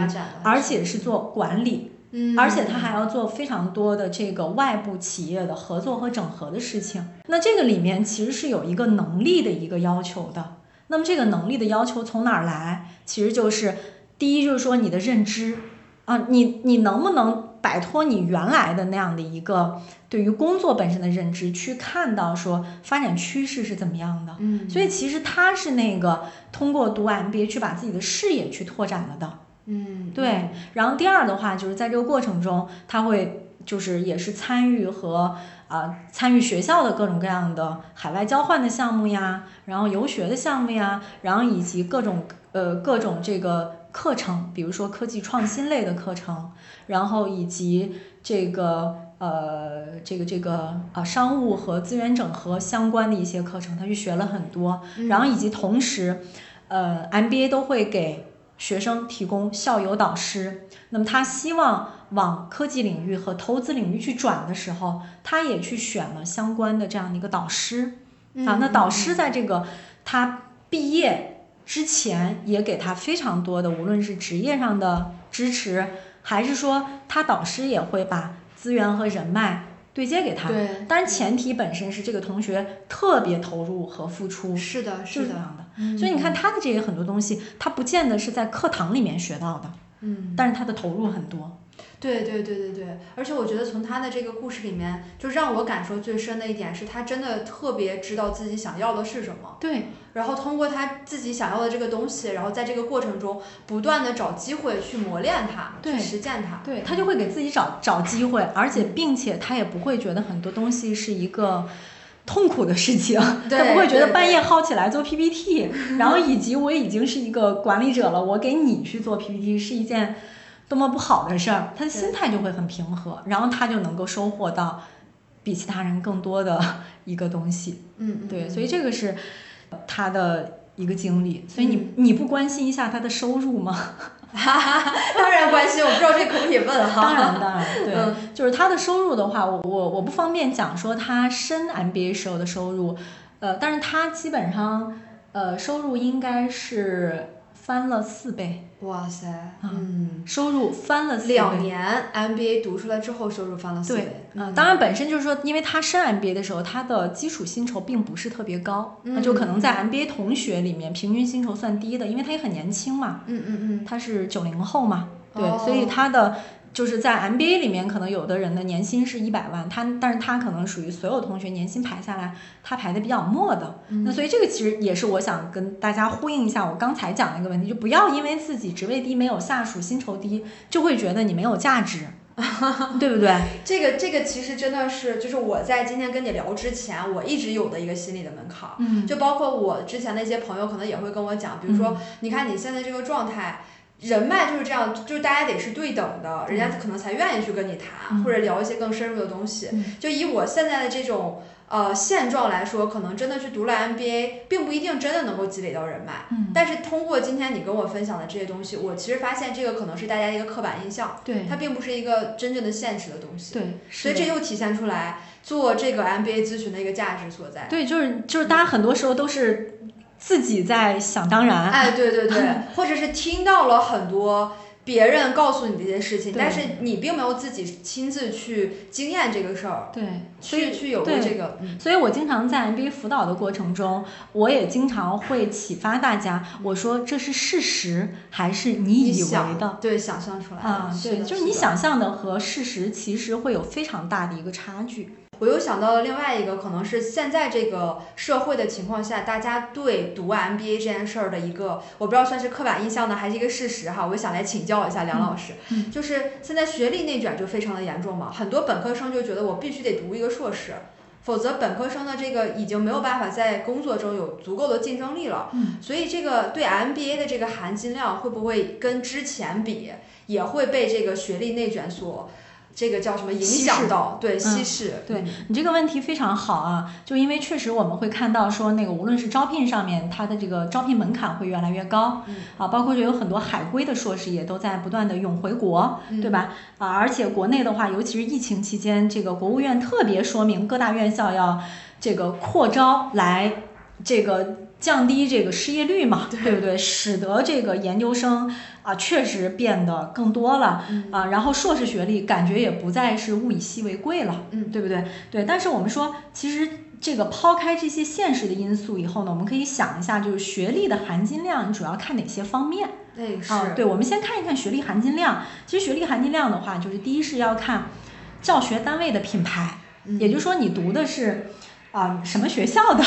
B: 而且是做管理。而且他还要做非常多的这个外部企业的合作和整合的事情。那这个里面其实是有一个能力的一个要求的。那么这个能力的要求从哪儿来？其实就是第一就是说你的认知啊，你你能不能摆脱你原来的那样的一个对于工作本身的认知，去看到说发展趋势是怎么样的？
A: 嗯，
B: 所以其实他是那个通过读 MBA 去把自己的视野去拓展了的。
A: 嗯，
B: 对。然后第二的话，就是在这个过程中，他会就是也是参与和啊参与学校的各种各样的海外交换的项目呀，然后游学的项目呀，然后以及各种呃各种这个课程，比如说科技创新类的课程，然后以及这个呃这个这个啊商务和资源整合相关的一些课程，他去学了很多。然后以及同时，呃 MBA 都会给。学生提供校友导师，那么他希望往科技领域和投资领域去转的时候，他也去选了相关的这样的一个导师啊。那导师在这个他毕业之前也给他非常多的，无论是职业上的支持，还是说他导师也会把资源和人脉对接给他。
A: 对，
B: 当然前提本身是这个同学特别投入和付出。
A: 是的，
B: 就是这
A: 的。
B: 样的。
A: 嗯
B: 所以你看他的这些很多东西，他不见得是在课堂里面学到的，
A: 嗯，
B: 但是他的投入很多。
A: 对对对对对，而且我觉得从他的这个故事里面，就让我感受最深的一点是他真的特别知道自己想要的是什么，
B: 对，
A: 然后通过他自己想要的这个东西，然后在这个过程中不断的找机会去磨练它，
B: 对
A: 去实践它，
B: 对。他就会给自己找找机会，而且并且他也不会觉得很多东西是一个。痛苦的事情，
A: 对
B: 他不会觉得半夜薅起来做 PPT，然后以及我已经是一个管理者了，我给你去做 PPT 是一件多么不好的事儿，他的心态就会很平和，然后他就能够收获到比其他人更多的一个东西。
A: 嗯，嗯
B: 对，
A: 嗯
B: 所以这个是他的一个经历。所以你、
A: 嗯
B: 你不关心一下他的收入吗？
A: 当然关心，我不知道这可不可以问哈。
B: 当然，当然，对，
A: 嗯
B: 就是他的收入的话，我我我不方便讲说他申 MBA 时候的收入，呃，但是他基本上呃收入应该是翻了四倍，
A: 哇塞，嗯，
B: 收入翻了四倍。
A: 两年 MBA 读出来之后，收入翻了四倍，，
B: 嗯、
A: 嗯。
B: 当然本身就是说，因为他升 MBA 的时候，他的基础薪酬并不是特别高，那、就可能在 MBA 同学里面平均薪酬算低的，因为他也很年轻嘛，
A: 嗯嗯嗯，
B: 他是九零后嘛，对，
A: 哦。
B: 所以他的就是在 MBA 里面，可能有的人的年薪是一百万，他但是他可能属于所有同学年薪排下来，他排的比较末的。
A: 嗯
B: 那所以这个其实也是我想跟大家呼应一下我刚才讲的一个问题，就不要因为自己职位低没有下属，薪酬低，就会觉得你没有价值，对不对？
A: 这个这个其实真的是，就是我在今天跟你聊之前，我一直有的一个心理的门槛儿。
B: 嗯
A: 就包括我之前的一些朋友，可能也会跟我讲，比如说，你看你现在这个状态，人脉就是这样，就是大家得是对等的，人家可能才愿意去跟你谈，
B: 嗯
A: 或者聊一些更深入的东西。
B: 嗯
A: 就以我现在的这种呃现状来说，可能真的去读了 MBA，并不一定真的能够积累到人脉。
B: 嗯，
A: 但是通过今天你跟我分享的这些东西，我其实发现这个可能是大家一个刻板印象，
B: 对
A: 它并不是一个真正的现实的东西。
B: 对，
A: 所以这又体现出来做这个 MBA 咨询的一个价值所在。
B: 对，就是就是大家很多时候都是自己在想当然，
A: 哎，对对对，或者是听到了很多别人告诉你这些事情，但是你并没有自己亲自去经验这个事儿，
B: 对，所以
A: 去去有过这个，嗯。
B: 所以我经常在 MBA 辅导的过程中，我也经常会启发大家，我说这是事实还是你
A: 你
B: 以为的？
A: 对想象出来的
B: 啊，对，
A: 是
B: 就是你想象的和事实其实会有非常大的一个差距。
A: 我又想到了另外一个，可能是现在这个社会的情况下，大家对读 MBA 这件事儿的一个，我不知道算是刻板印象呢，还是一个事实哈。我想来请教一下梁老师，
B: 嗯
A: 就是现在学历内卷就非常的严重嘛，很多本科生就觉得我必须得读一个硕士，否则本科生的这个已经没有办法在工作中有足够的竞争力了。
B: 嗯，
A: 所以这个对 MBA 的这个含金量会不会跟之前比，也会被这个学历内卷所这个叫什么影响到？对，稀释。
B: 对
A: 嗯
B: 你这个问题非常好啊，就因为确实我们会看到说，那个无论是招聘上面，它的这个招聘门槛会越来越高，
A: 嗯
B: 啊，包括就有很多海归的硕士也都在不断的涌回国，
A: 嗯
B: 对吧？啊，而且国内的话，尤其是疫情期间，这个国务院特别说明各大院校要这个扩招来这个降低这个失业率嘛，
A: 对
B: 不对？使得这个研究生啊确实变得更多了
A: 嗯
B: 啊，然后硕士学历感觉也不再是物以稀为贵了，
A: 嗯
B: 对不对？对，但是我们说，其实这个抛开这些现实的因素以后呢，我们可以想一下，就是学历的含金量，你主要看哪些方面？
A: 对是、
B: 啊，对，我们先看一看学历含金量。其实学历含金量的话，就是第一是要看教学单位的品牌，
A: 嗯
B: 也就是说你读的是啊、什么学校的，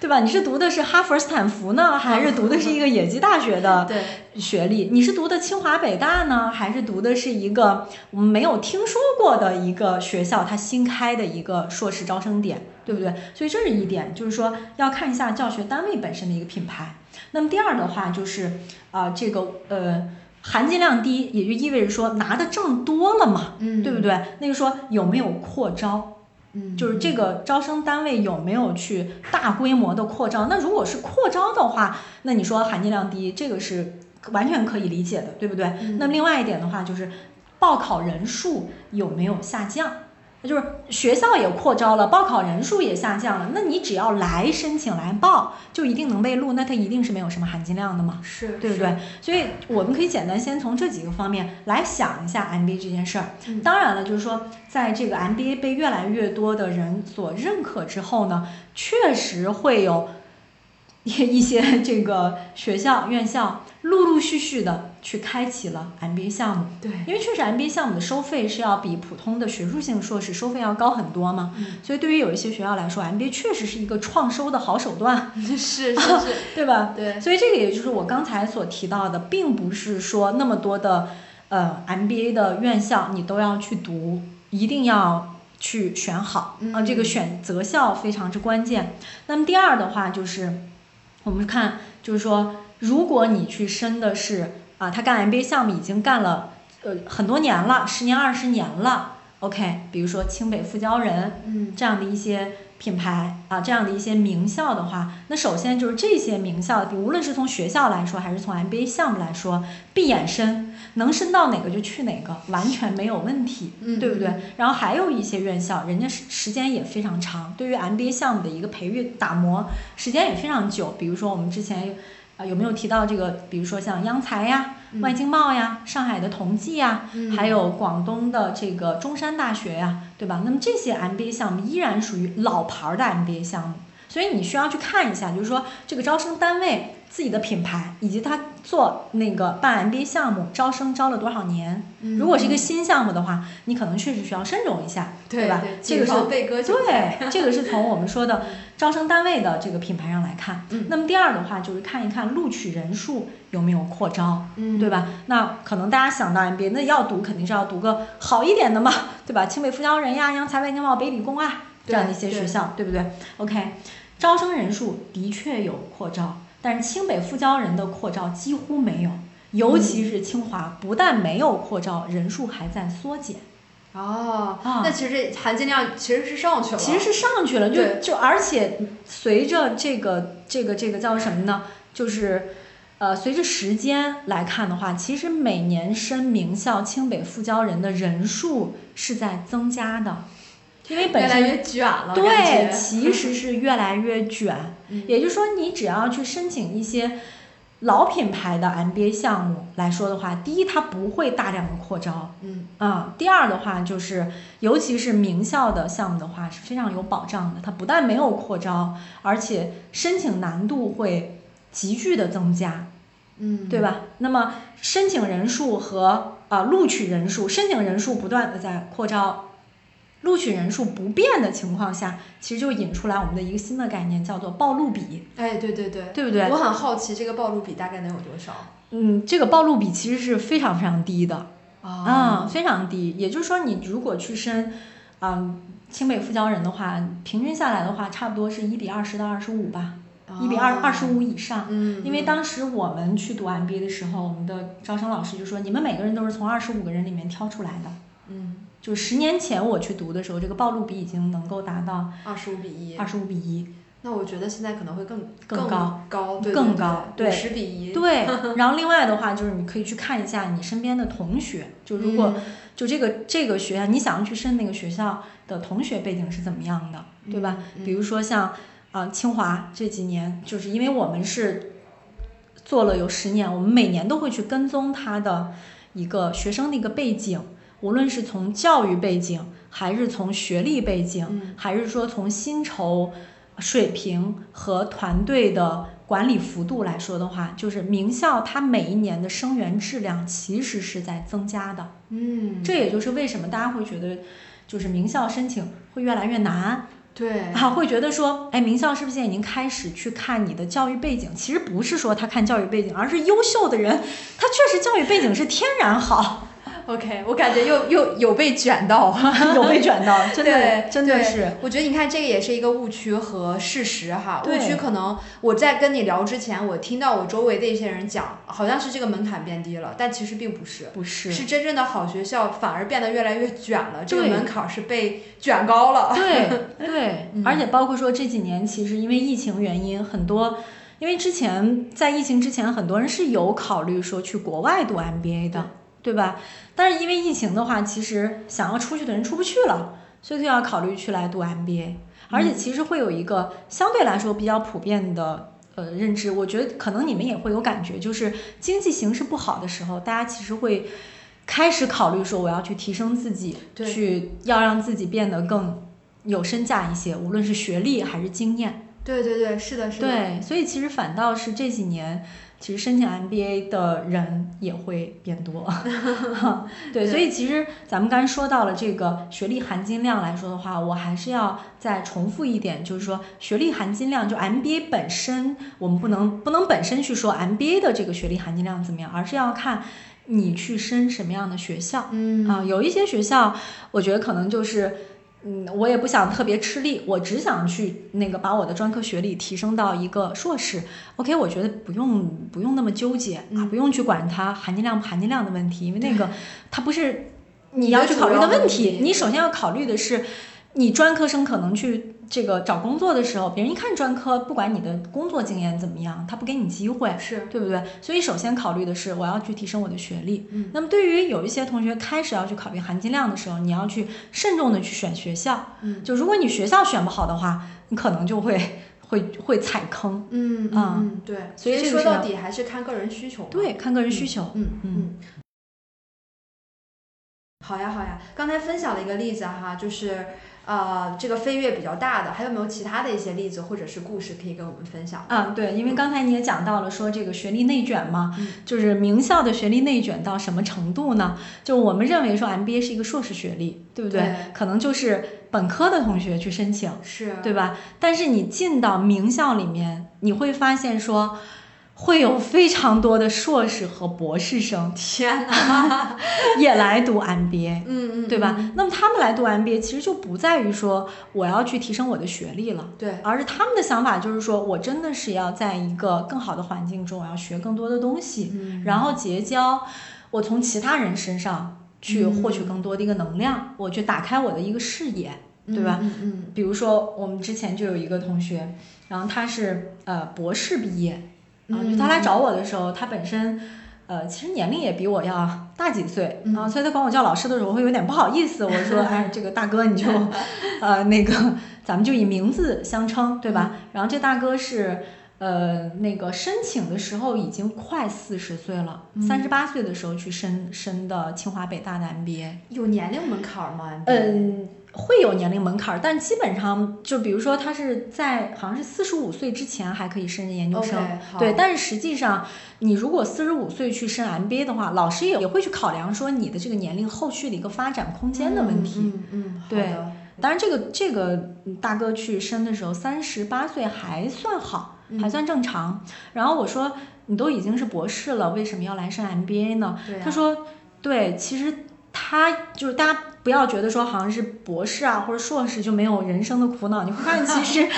B: 对吧？你是读的是哈佛、斯坦福呢，还是读的是一个野鸡大学的，学历？你是读的清华、北大呢，还是读的是一个我们没有听说过的一个学校，它新开的一个硕士招生点，对不对？所以这是一点，就是说要看一下教学单位本身的一个品牌。那么第二的话就是啊、这个呃含金量低，也就意味着说拿的证多了嘛，
A: 嗯，
B: 对不？对？那就说有没有扩招？
A: 嗯，
B: 就是这个招生单位有没有去大规模的扩招？那如果是扩招的话，那你说含金量低，这个是完全可以理解的，对不对？
A: 嗯
B: 那么另外一点的话，就是报考人数有没有下降？就是学校也扩招了，报考人数也下降了，那你只要来申请来报，就一定能被录，那它一定是没有什么含金量的嘛，
A: 是
B: 对不对？所以我们可以简单先从这几个方面来想一下 MBA 这件事儿。
A: 嗯
B: 当然了，就是说，在这个 MBA 被越来越多的人所认可之后呢，确实会有一一些这个学校、院校陆陆续续的去开启了 MBA 项目。
A: 对，
B: 因为确实 MBA 项目的收费是要比普通的学术性硕士收费要高很多嘛，
A: 嗯
B: 所以对于有一些学校来说，MBA 确实是一个创收的好手段，
A: 是是是，
B: 对吧？
A: 对，
B: 所以这个也就是我刚才所提到的，并不是说那么多的呃 MBA 的院校你都要去读，一定要去选好啊、
A: 嗯
B: 这个选择校非常之关键。那么第二的话就是，我们看就是说，如果你去申的是啊，他干 MBA 项目已经干了呃很多年了，十年二十年了，OK，比如说清北复交人，
A: 嗯
B: 这样的一些品牌啊，这样的一些名校的话，那首先就是这些名校，无论是从学校来说，还是从 MBA 项目来说，闭眼申，能申到哪个就去哪个，完全没有问题，
A: 嗯
B: 对不对
A: 嗯？
B: 然后还有一些院校，人家时时间也非常长，对于 MBA 项目的一个培育打磨时间也非常久。比如说我们之前啊、有没有提到这个？比如说像央财呀、
A: 嗯
B: 外经贸呀、上海的同济呀，
A: 嗯
B: 还有广东的这个中山大学呀，对吧？那么这些 MBA 项目依然属于老牌儿的 MBA 项目，所以你需要去看一下，就是说这个招生单位自己的品牌，以及他做那个办 MBA 项目招生招了多少年。
A: 嗯
B: 如果是一个新项目的话，你可能确实需要慎重一下，对吧？这个是对，这个是从我们说的招生单位的这个品牌上来看。
A: 嗯
B: 那么第二的话就是看一看录取人数有没有扩招。
A: 嗯
B: 对吧？那可能大家想到 MBA，那要读肯定是要读个好一点的嘛，对吧？清北复交人呀、央财外经贸、北理工啊这样的一些学校，对不对？OK，招生人数的确有扩招，但是清北复交人的扩招几乎没有，尤其是清华，不但没有扩招，人数还在缩减。
A: 哦，
B: 啊
A: 那其实含金量其实是上去了，
B: 其实是上去了，就就而且随着这个这个这个叫什么呢？就是呃，随着时间来看的话，其实每年申名校清北复交人的人数是在增加的，因为本身
A: 越来越卷了，
B: 对，其实是越来越卷。
A: 嗯
B: 也就是说，你只要去申请一些老品牌的 MBA 项目来说的话，第一，它不会大量的扩招。
A: 嗯
B: 啊、第二的话就是，尤其是名校的项目的话是非常有保障的，它不但没有扩招，而且申请难度会急剧的增加，
A: 嗯，
B: 对？吧？那么申请人数和啊、录取人数，申请人数不断的在扩招，录取人数不变的情况下，其实就引出来我们的一个新的概念，叫做报录比，
A: 哎，对对对，
B: 对不对
A: 我？很好奇这个报录比大概能有多少
B: 嗯，这个报录比其实是非常非常低的。啊、
A: 啊？
B: 非常低。也就是说，你如果去申，嗯，清北复交人的话，平均下来的话，差不多是一比二十到二十五吧，一、比二二十五以上。
A: 哦嗯，
B: 因为当时我们去读 MBA 的时候，我们的招生老师就说，你们每个人都是从二十五个人里面挑出来的。
A: 嗯
B: 就十年前我去读的时候，这个报录比已经能够达到
A: 二十五比一，
B: 二十五比一。
A: 那我觉得现在可能会更
B: 更高
A: 高对
B: 更高对
A: 十比一，
B: 对，然后另外的话就是你可以去看一下你身边的同学，就如果、
A: 嗯
B: 就这个这个学校，你想要去申那个学校的同学背景是怎么样的，对吧？
A: 嗯
B: 比如说像啊、清华这几年，就是因为我们是做了有十年，我们每年都会去跟踪他的一个学生的一个背景，无论是从教育背景，还是从学历背景，
A: 嗯
B: 还是说从薪酬水平和团队的管理幅度来说的话，就是名校它每一年的生源质量其实是在增加的。
A: 嗯，
B: 这也就是为什么大家会觉得，就是名校申请会越来越难
A: 对
B: 啊，会觉得说，哎，名校是不是现在已经开始去看你的教育背景？其实不是说他看教育背景，而是优秀的人，他确实教育背景是天然好，
A: OK，我感觉又又有被卷到，
B: 有被卷到，真的真的是。
A: 我觉得你看这个也是一个误区和事实哈。误区可能我在跟你聊之前，我听到我周围的一些人讲，好像是这个门槛变低了，但其实并不是。
B: 不是，
A: 是真正的好学校反而变得越来越卷了，这个门槛是被卷高了。
B: 对对
A: 嗯，
B: 而且包括说这几年，其实因为疫情原因，很多因为之前在疫情之前，很多人是有考虑说去国外读 MBA 的，对吧？但是因为疫情的话，其实想要出去的人出不去了，所以就要考虑去来读 MBA。而且其实会有一个相对来说比较普遍的呃认知，我觉得可能你们也会有感觉，就是经济形势不好的时候，大家其实会开始考虑说我要去提升自己，
A: 对
B: 去要让自己变得更有身价一些，无论是学历还是经验。
A: 对对对，是的，是的。
B: 对，所以其实反倒是这几年，其实申请 MBA 的人也会变多。对，所以其实咱们刚才说到了这个学历含金量来说的话，我还是要再重复一点，就是说学历含金量，就 MBA 本身，我们不能不能本身去说 MBA 的这个学历含金量怎么样，而是要看你去申什么样的学校。
A: 嗯
B: 啊，有一些学校，我觉得可能就是。嗯，我也不想特别吃力，我只想去那个把我的专科学历提升到一个硕士。OK，我觉得不用不用那么纠结啊，不用去管它含金量不含金量的问题，因为那个它不是你要去考虑的问题。你首先要考虑的是，你专科生可能去这个找工作的时候，别人一看专科，不管你的工作经验怎么样，他不给你机会，
A: 是
B: 对不对？所以首先考虑的是我要去提升我的学历。
A: 嗯
B: 那么对于有一些同学开始要去考虑含金量的时候，你要去慎重的去选学校。
A: 嗯
B: 就如果你学校选不好的话，你可能就会 会会踩坑。
A: 嗯
B: 啊
A: 嗯，对，
B: 所以
A: 说到底还是看个人需求。
B: 对，看个人需求。
A: 嗯
B: 嗯
A: 嗯。好呀好呀，刚才分享了一个例子哈，就是呃这个飞跃比较大的，还有没有其他的一些例子或者是故事可以跟我们分享？
B: 嗯，对，因为刚才你也讲到了说这个学历内卷嘛，
A: 嗯
B: 就是名校的学历内卷到什么程度呢？就我们认为说 MBA 是一个硕士学历，对不对？
A: 对
B: 可能就是本科的同学去申请，
A: 是，
B: 对吧？但是你进到名校里面，你会发现说，会有非常多的硕士和博士生
A: 天哪，
B: 也来读 MBA。
A: 嗯嗯，
B: 对吧？
A: 嗯？
B: 那么他们来读 MBA，其实就不在于说我要去提升我的学历了，
A: 对，
B: 而是他们的想法就是说我真的是要在一个更好的环境中，我要学更多的东西，
A: 嗯
B: 然后结交我从其他人身上去
A: 嗯
B: 获取更多的一个能量，我去打开我的一个视野，对吧？
A: 嗯嗯
B: 比如说我们之前就有一个同学，然后他是呃博士毕业，啊，
A: 嗯
B: 就他来找我的时候，他本身。呃，其实年龄也比我要大几岁
A: 嗯
B: 啊，所以他管我叫老师的时候，我会有点不好意思。我说，哎，这个大哥你就，呃，那个咱们就以名字相称，对吧？然后这大哥是，呃，那个申请的时候已经快四十岁了，
A: 嗯
B: 三十八岁的时候去申申的清华北大的 MBA。
A: 有年龄门槛吗？
B: 嗯，会有年龄门槛儿，但基本上就比如说他是在好像是四十五岁之前还可以申研究生对，但是实际上你如果四十五岁去升 MBA 的话，老师也也会去考量说你的这个年龄后续的一个发展空间的问题。
A: 嗯嗯，嗯
B: 对当然，这个这个嗯大哥去申的时候，三十八岁还算好，还
A: 嗯
B: 算正常。然后我说你都已经是博士了，为什么要来申 MBA 呢？
A: 啊
B: 他说，对，其实他就是大家不要觉得说好像是博士啊或者硕士就没有人生的苦恼，你会发现其实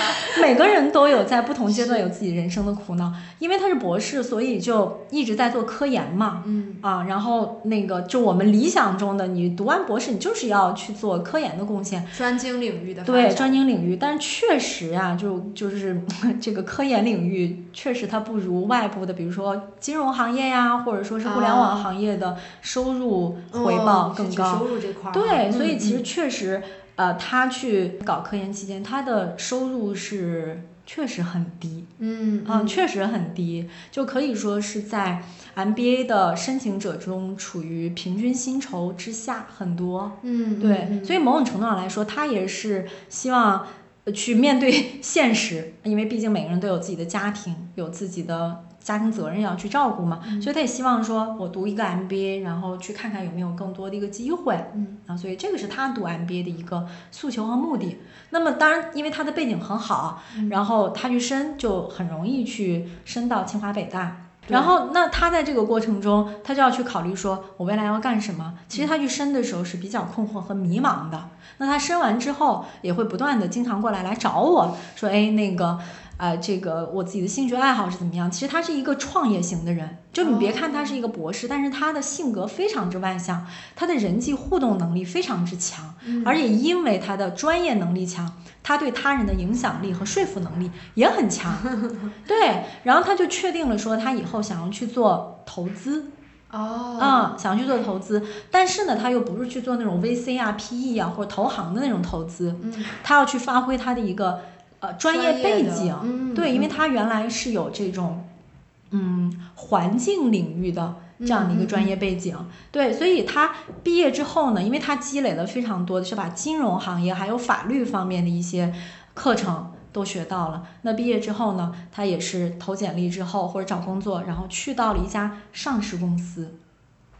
B: 每个人都有在不同阶段有自己人生的苦恼。因为他是博士，所以就一直在做科研嘛。
A: 嗯
B: 啊，然后那个就我们理想中的，你读完博士，你就是要去做科研的贡献，
A: 专精领域的
B: 对专精领域。但是确实啊、就就是这个科研领域，确实它不如外部的，比如说金融行业呀，或者说是互联网
A: 啊
B: 行业的收入回报更高。
A: 收入这块儿
B: 对，
A: 嗯
B: 所以其实
A: 嗯
B: 确实，呃，他去搞科研期间，他的收入是确实很低。
A: 嗯
B: 嗯，确实很低，就可以说是在 MBA 的申请者中处于平均薪酬之下很多。
A: 嗯
B: 对，所
A: 以
B: 以某种程度上来说，他也是希望呃去面对 现实，因为毕竟每个人都有自己的家庭，有自己的家庭责任要去照顾嘛，
A: 嗯
B: 所以他也希望说我读一个 MBA，然后去看看有没有更多的一个机会。
A: 嗯
B: 啊，所以这个是他读 MBA 的一个诉求和目的。那么当然，因为他的背景很好，
A: 嗯
B: 然后他去申就很容易去申到清华北大。然后，那他在这个过程中，他就要去考虑说，我未来要干什么。其实他去申的时候是比较困惑和迷茫的。那他申完之后，也会不断的经常过来来找我说，哎，那个，呃，这个我自己的兴趣爱好是怎么样？其实他是一个创业型的人，就你别看他是一个博士，但是他的性格非常之外向，他的人际互动能力非常之强，
A: 嗯
B: 而且因为他的专业能力强，他对他人的影响力和说服能力也很强。对，然后他就确定了说他以后想要去做投资。
A: 哦，
B: 啊，想去做投资，但是呢，他又不是去做那种 VC 啊、PE 啊或者投行的那种投资，
A: 嗯，
B: 他要去发挥他的一个呃专业背景，
A: 嗯，
B: 对，因为他原来是有这种嗯环境领域的这样的一个专业背景，对，所以他毕业之后呢，因为他积累了非常多的是把金融行业还有法律方面的一些课程。都学到了。那毕业之后呢，他也是投简历之后或者找工作，然后去到了一家上市公司，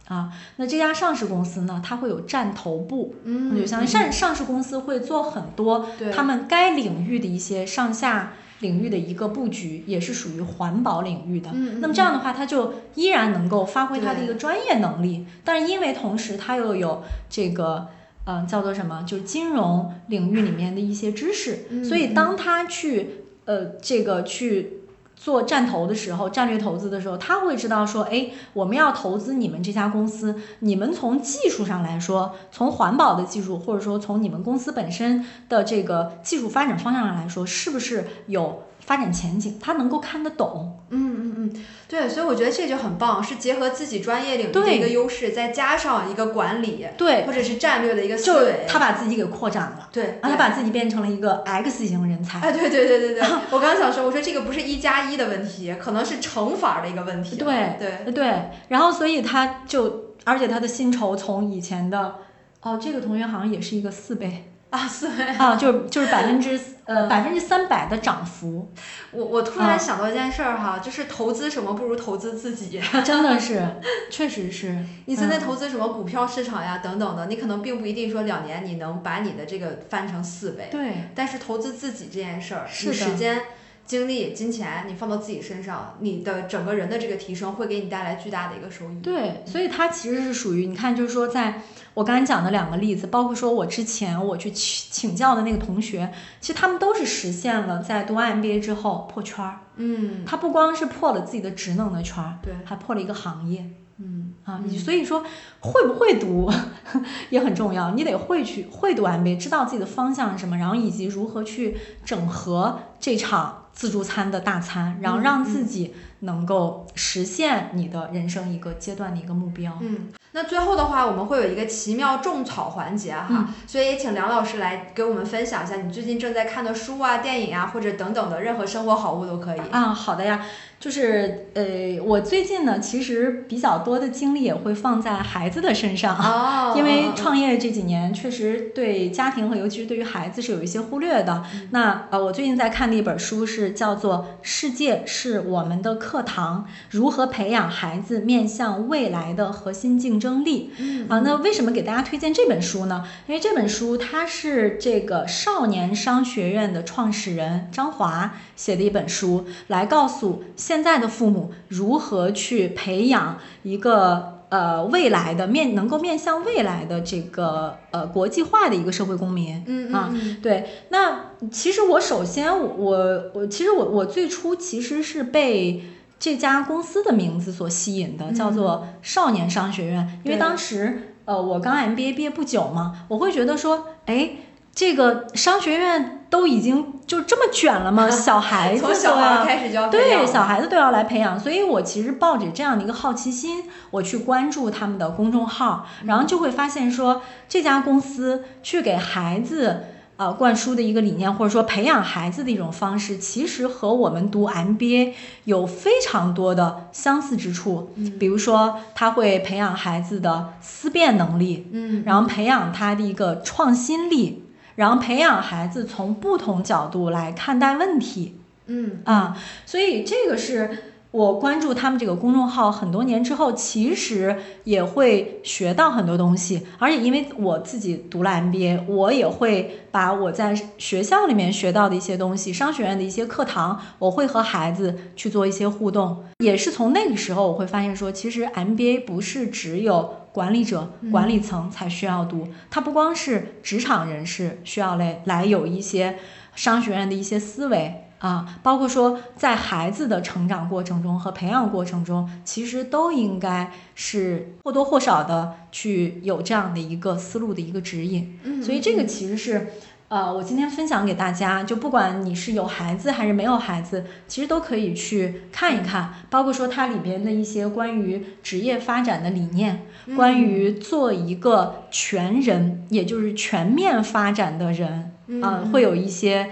B: 啊，那这家上市公司呢，它会有占头部，
A: 嗯，
B: 就相当于上上市公司会做很多他们该领域的一些上下领域的一个布局，也是属于环保领域的。
A: 嗯，
B: 那么这样的话，它就依然能够发挥它的一个专业能力，但是因为同时它又有这个。嗯，叫做什么？就是金融领域里面的一些知识，所以当他去呃这个去做战投的时候，战略投资的时候，他会知道说，哎，我们要投资你们这家公司，你们从技术上来说，从环保的技术，或者说从你们公司本身的这个技术发展方向上来说，是不是有？发展前景，他能够看得懂。
A: 嗯嗯嗯，对，所以我觉得这就很棒，是结合自己专业领域的一个优势，再加上一个管理，
B: 对，
A: 或者是战略的一个思维。
B: 他把自己给扩展了，
A: 对，
B: 他把自己变成了一个 X 型人才。
A: 哎，对对对对对，我刚想说，我说这个不是一加一的问题，可能是乘法的一个问题。
B: 对
A: 对
B: 对，然后所以他就，而且他的薪酬从以前的，哦，这个同学好像也是一个四倍。
A: 啊，是
B: 啊，就是就是百分之呃百分之三百的涨幅。
A: 我我突然想到一件事儿哈，就是投资什么不如投资自己，
B: 真的是，确实是。
A: 你现在投资什么股票市场呀等等的，你可能并不一定说两年你能把你的这个翻成四倍。
B: 对。
A: 但是投资自己这件事儿，
B: 你
A: 时间。精力、金钱，你放到自己身上，你的整个人的这个提升会给你带来巨大的一个收益。
B: 对，所以它其实是属于你看，就是说，在我刚才讲的两个例子，包括说我之前我去请请教的那个同学，其实他们都是实现了在读完 MBA 之后破圈儿。
A: 嗯，
B: 他不光是破了自己的职能的圈儿，
A: 对，
B: 还破了一个行业。
A: 嗯
B: 啊，你所以说会不会读 也很重要，你得会去会读 MBA，知道自己的方向是什么，然后以及如何去整合这场自助餐的大餐，然后让自己能够实现你的人生一个阶段的一个目标。
A: 嗯。那最后的话，我们会有一个奇妙种草环节哈，所以也请梁老师来给我们分享一下你最近正在看的书啊、电影啊，或者等等的任何生活好物都可以
B: 啊。好的呀，就是呃，我最近呢，其实比较多的精力也会放在孩子的身上
A: 啊，
B: 因为创业这几年确实对家庭和尤其是对于孩子是有一些忽略的。那呃，我最近在看的一本书是叫做《世界是我们的课堂：如何培养孩子面向未来的核心竞争》。力。嗯啊，那为什么给大家推荐这本书呢？因为这本书它是这个少年商学院的创始人张华写的一本书，来告诉现在的父母如何去培养一个呃未来的面能够面向未来的这个呃国际化的一个社会公民。
A: 嗯
B: 啊，对。那其实我首先我我其实我我最初其实是被。这家公司的名字所吸引的叫做少年商学院，因为当时呃我刚 MBA 毕业不久嘛，我会觉得说，哎，这个商学院都已经就这么卷了吗？小孩子
A: 从小孩开始就要
B: 对小孩子都要来培养，所以我其实抱着这样的一个好奇心，我去关注他们的公众号，然后就会发现说这家公司去给孩子。呃，灌输的一个理念，或者说培养孩子的一种方式，其实和我们读 MBA 有非常多的相似之处。
A: 嗯，
B: 比如说，他会培养孩子的思辨能力，
A: 嗯，
B: 然后培养他的一个创新力，然后培养孩子从不同角度来看待问题，
A: 嗯
B: 啊，所以这个是。我关注他们这个公众号很多年之后，其实也会学到很多东西，而且因为我自己读了 MBA，我也会把我在学校里面学到的一些东西，商学院的一些课堂，我会和孩子去做一些互动。也是从那个时候，我会发现说，其实 MBA 不是只有管理者、管理层才需要读，它不光是职场人士需要来来有一些商学院的一些思维。啊，包括说在孩子的成长过程中和培养过程中，其实都应该是或多或少的去有这样的一个思路的一个指引。
A: 嗯，
B: 所以这个其实是。呃，我今天分享给大家，就不管你是有孩子还是没有孩子，其实都可以去看一看，包括说它里边的一些关于职业发展的理念，关于做一个全人，也就是全面发展的人，
A: 嗯，
B: 会有一些，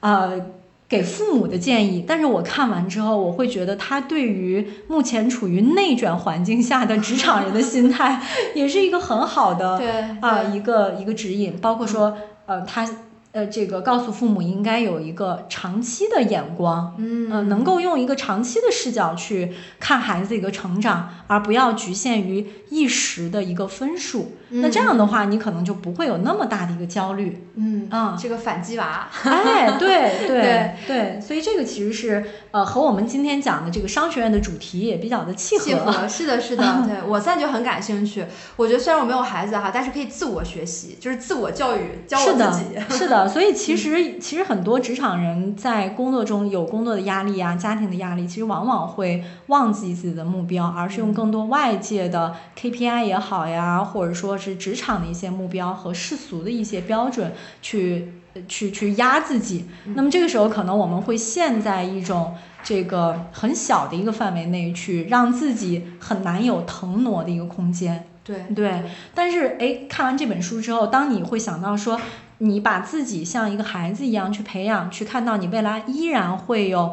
B: 呃。给父母的建议，但是我看完之后，我会觉得他对于目前处于内卷环境下的职场人的心态，也是一个很好的
A: 对
B: 啊一个一个指引，包括说呃他。呃，这个告诉父母应该有一个长期的眼光，
A: 嗯，
B: 能够用一个长期的视角去看孩子一个成长，而不要局限于一时的一个分数。那这样的话，你可能就不会有那么大的一个焦虑。
A: 嗯
B: 啊，
A: 这个反击娃，
B: 哎，对
A: 对
B: 对，所以这个其实是呃和我们今天讲的这个商学院的主题也比较的契
A: 合。契合是的，是的，对我现在就很感兴趣。我觉得虽然我没有孩子哈，但是可以自我学习，就是自我教育，教我自己。
B: 是的。所以其实其实很多职场人在工作中有工作的压力啊，家庭的压力，其实往往会忘记自己的目标，而是用更多外界的 KPI 也好呀，或者说是职场的一些目标和世俗的一些标准去去去压自己。那么这个时候可能我们会陷在一种这个很小的一个范围内，去让自己很难有腾挪的一个空间。
A: 对
B: 对，但是哎，看完这本书之后，当你会想到说。你把自己像一个孩子一样去培养，去看到你未来依然会有，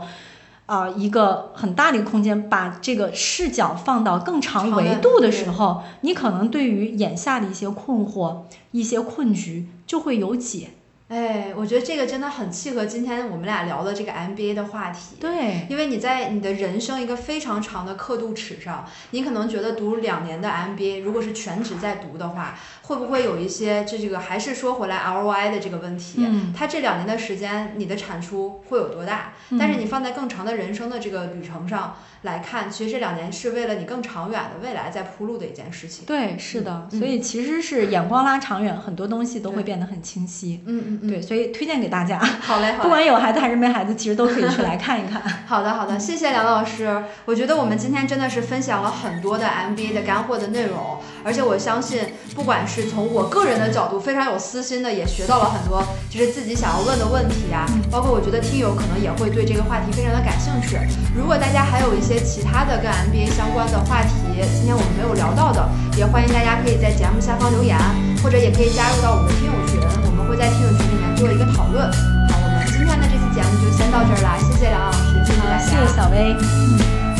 B: 啊，一个很大的一个空间，把这个视角放到更长维度的时候，你可能对于眼下的一些困惑、一些困局就会有解。
A: 哎，我觉得这个真的很契合今天我们俩聊的这个 MBA 的话题。
B: 对，
A: 因为你在你的人生一个非常长的刻度尺上，你可能觉得读两年的 MBA，如果是全职在读的话，会不会有一些这这个还是说回来 ROI 的这个问题？
B: 嗯，
A: 它这两年的时间，你的产出会有多大？但是你放在更长的人生的这个旅程上。来看，其实这两年是为了你更长远的未来在铺路的一件事情。
B: 对，是的，所以其实是眼光拉长远，很多东西都会变得很清晰。
A: 嗯嗯嗯。
B: 对，所以推荐给大家。
A: 好嘞，好。
B: 不管有孩子还是没孩子，其实都可以去来看一看。
A: 好的，好的，谢谢梁老师。我觉得我们今天真的是分享了很多的 MBA 的干货的内容，而且我相信，不管是从我个人的角度，非常有私心的，也学到了很多，就是自己想要问的问题啊。包括我觉得听友可能也会对这个话题非常的感兴趣。如果大家还有一些。些其他的跟 MBA 相关的话题，今天我们没有聊到的，也欢迎大家可以在节目下方留言，或者也可以加入到我们的听友群。我们会在听友群里面做一个讨论。好，我们今天的这期节目就先到这儿啦，谢谢梁老师，谢谢大家，谢谢
B: 小薇。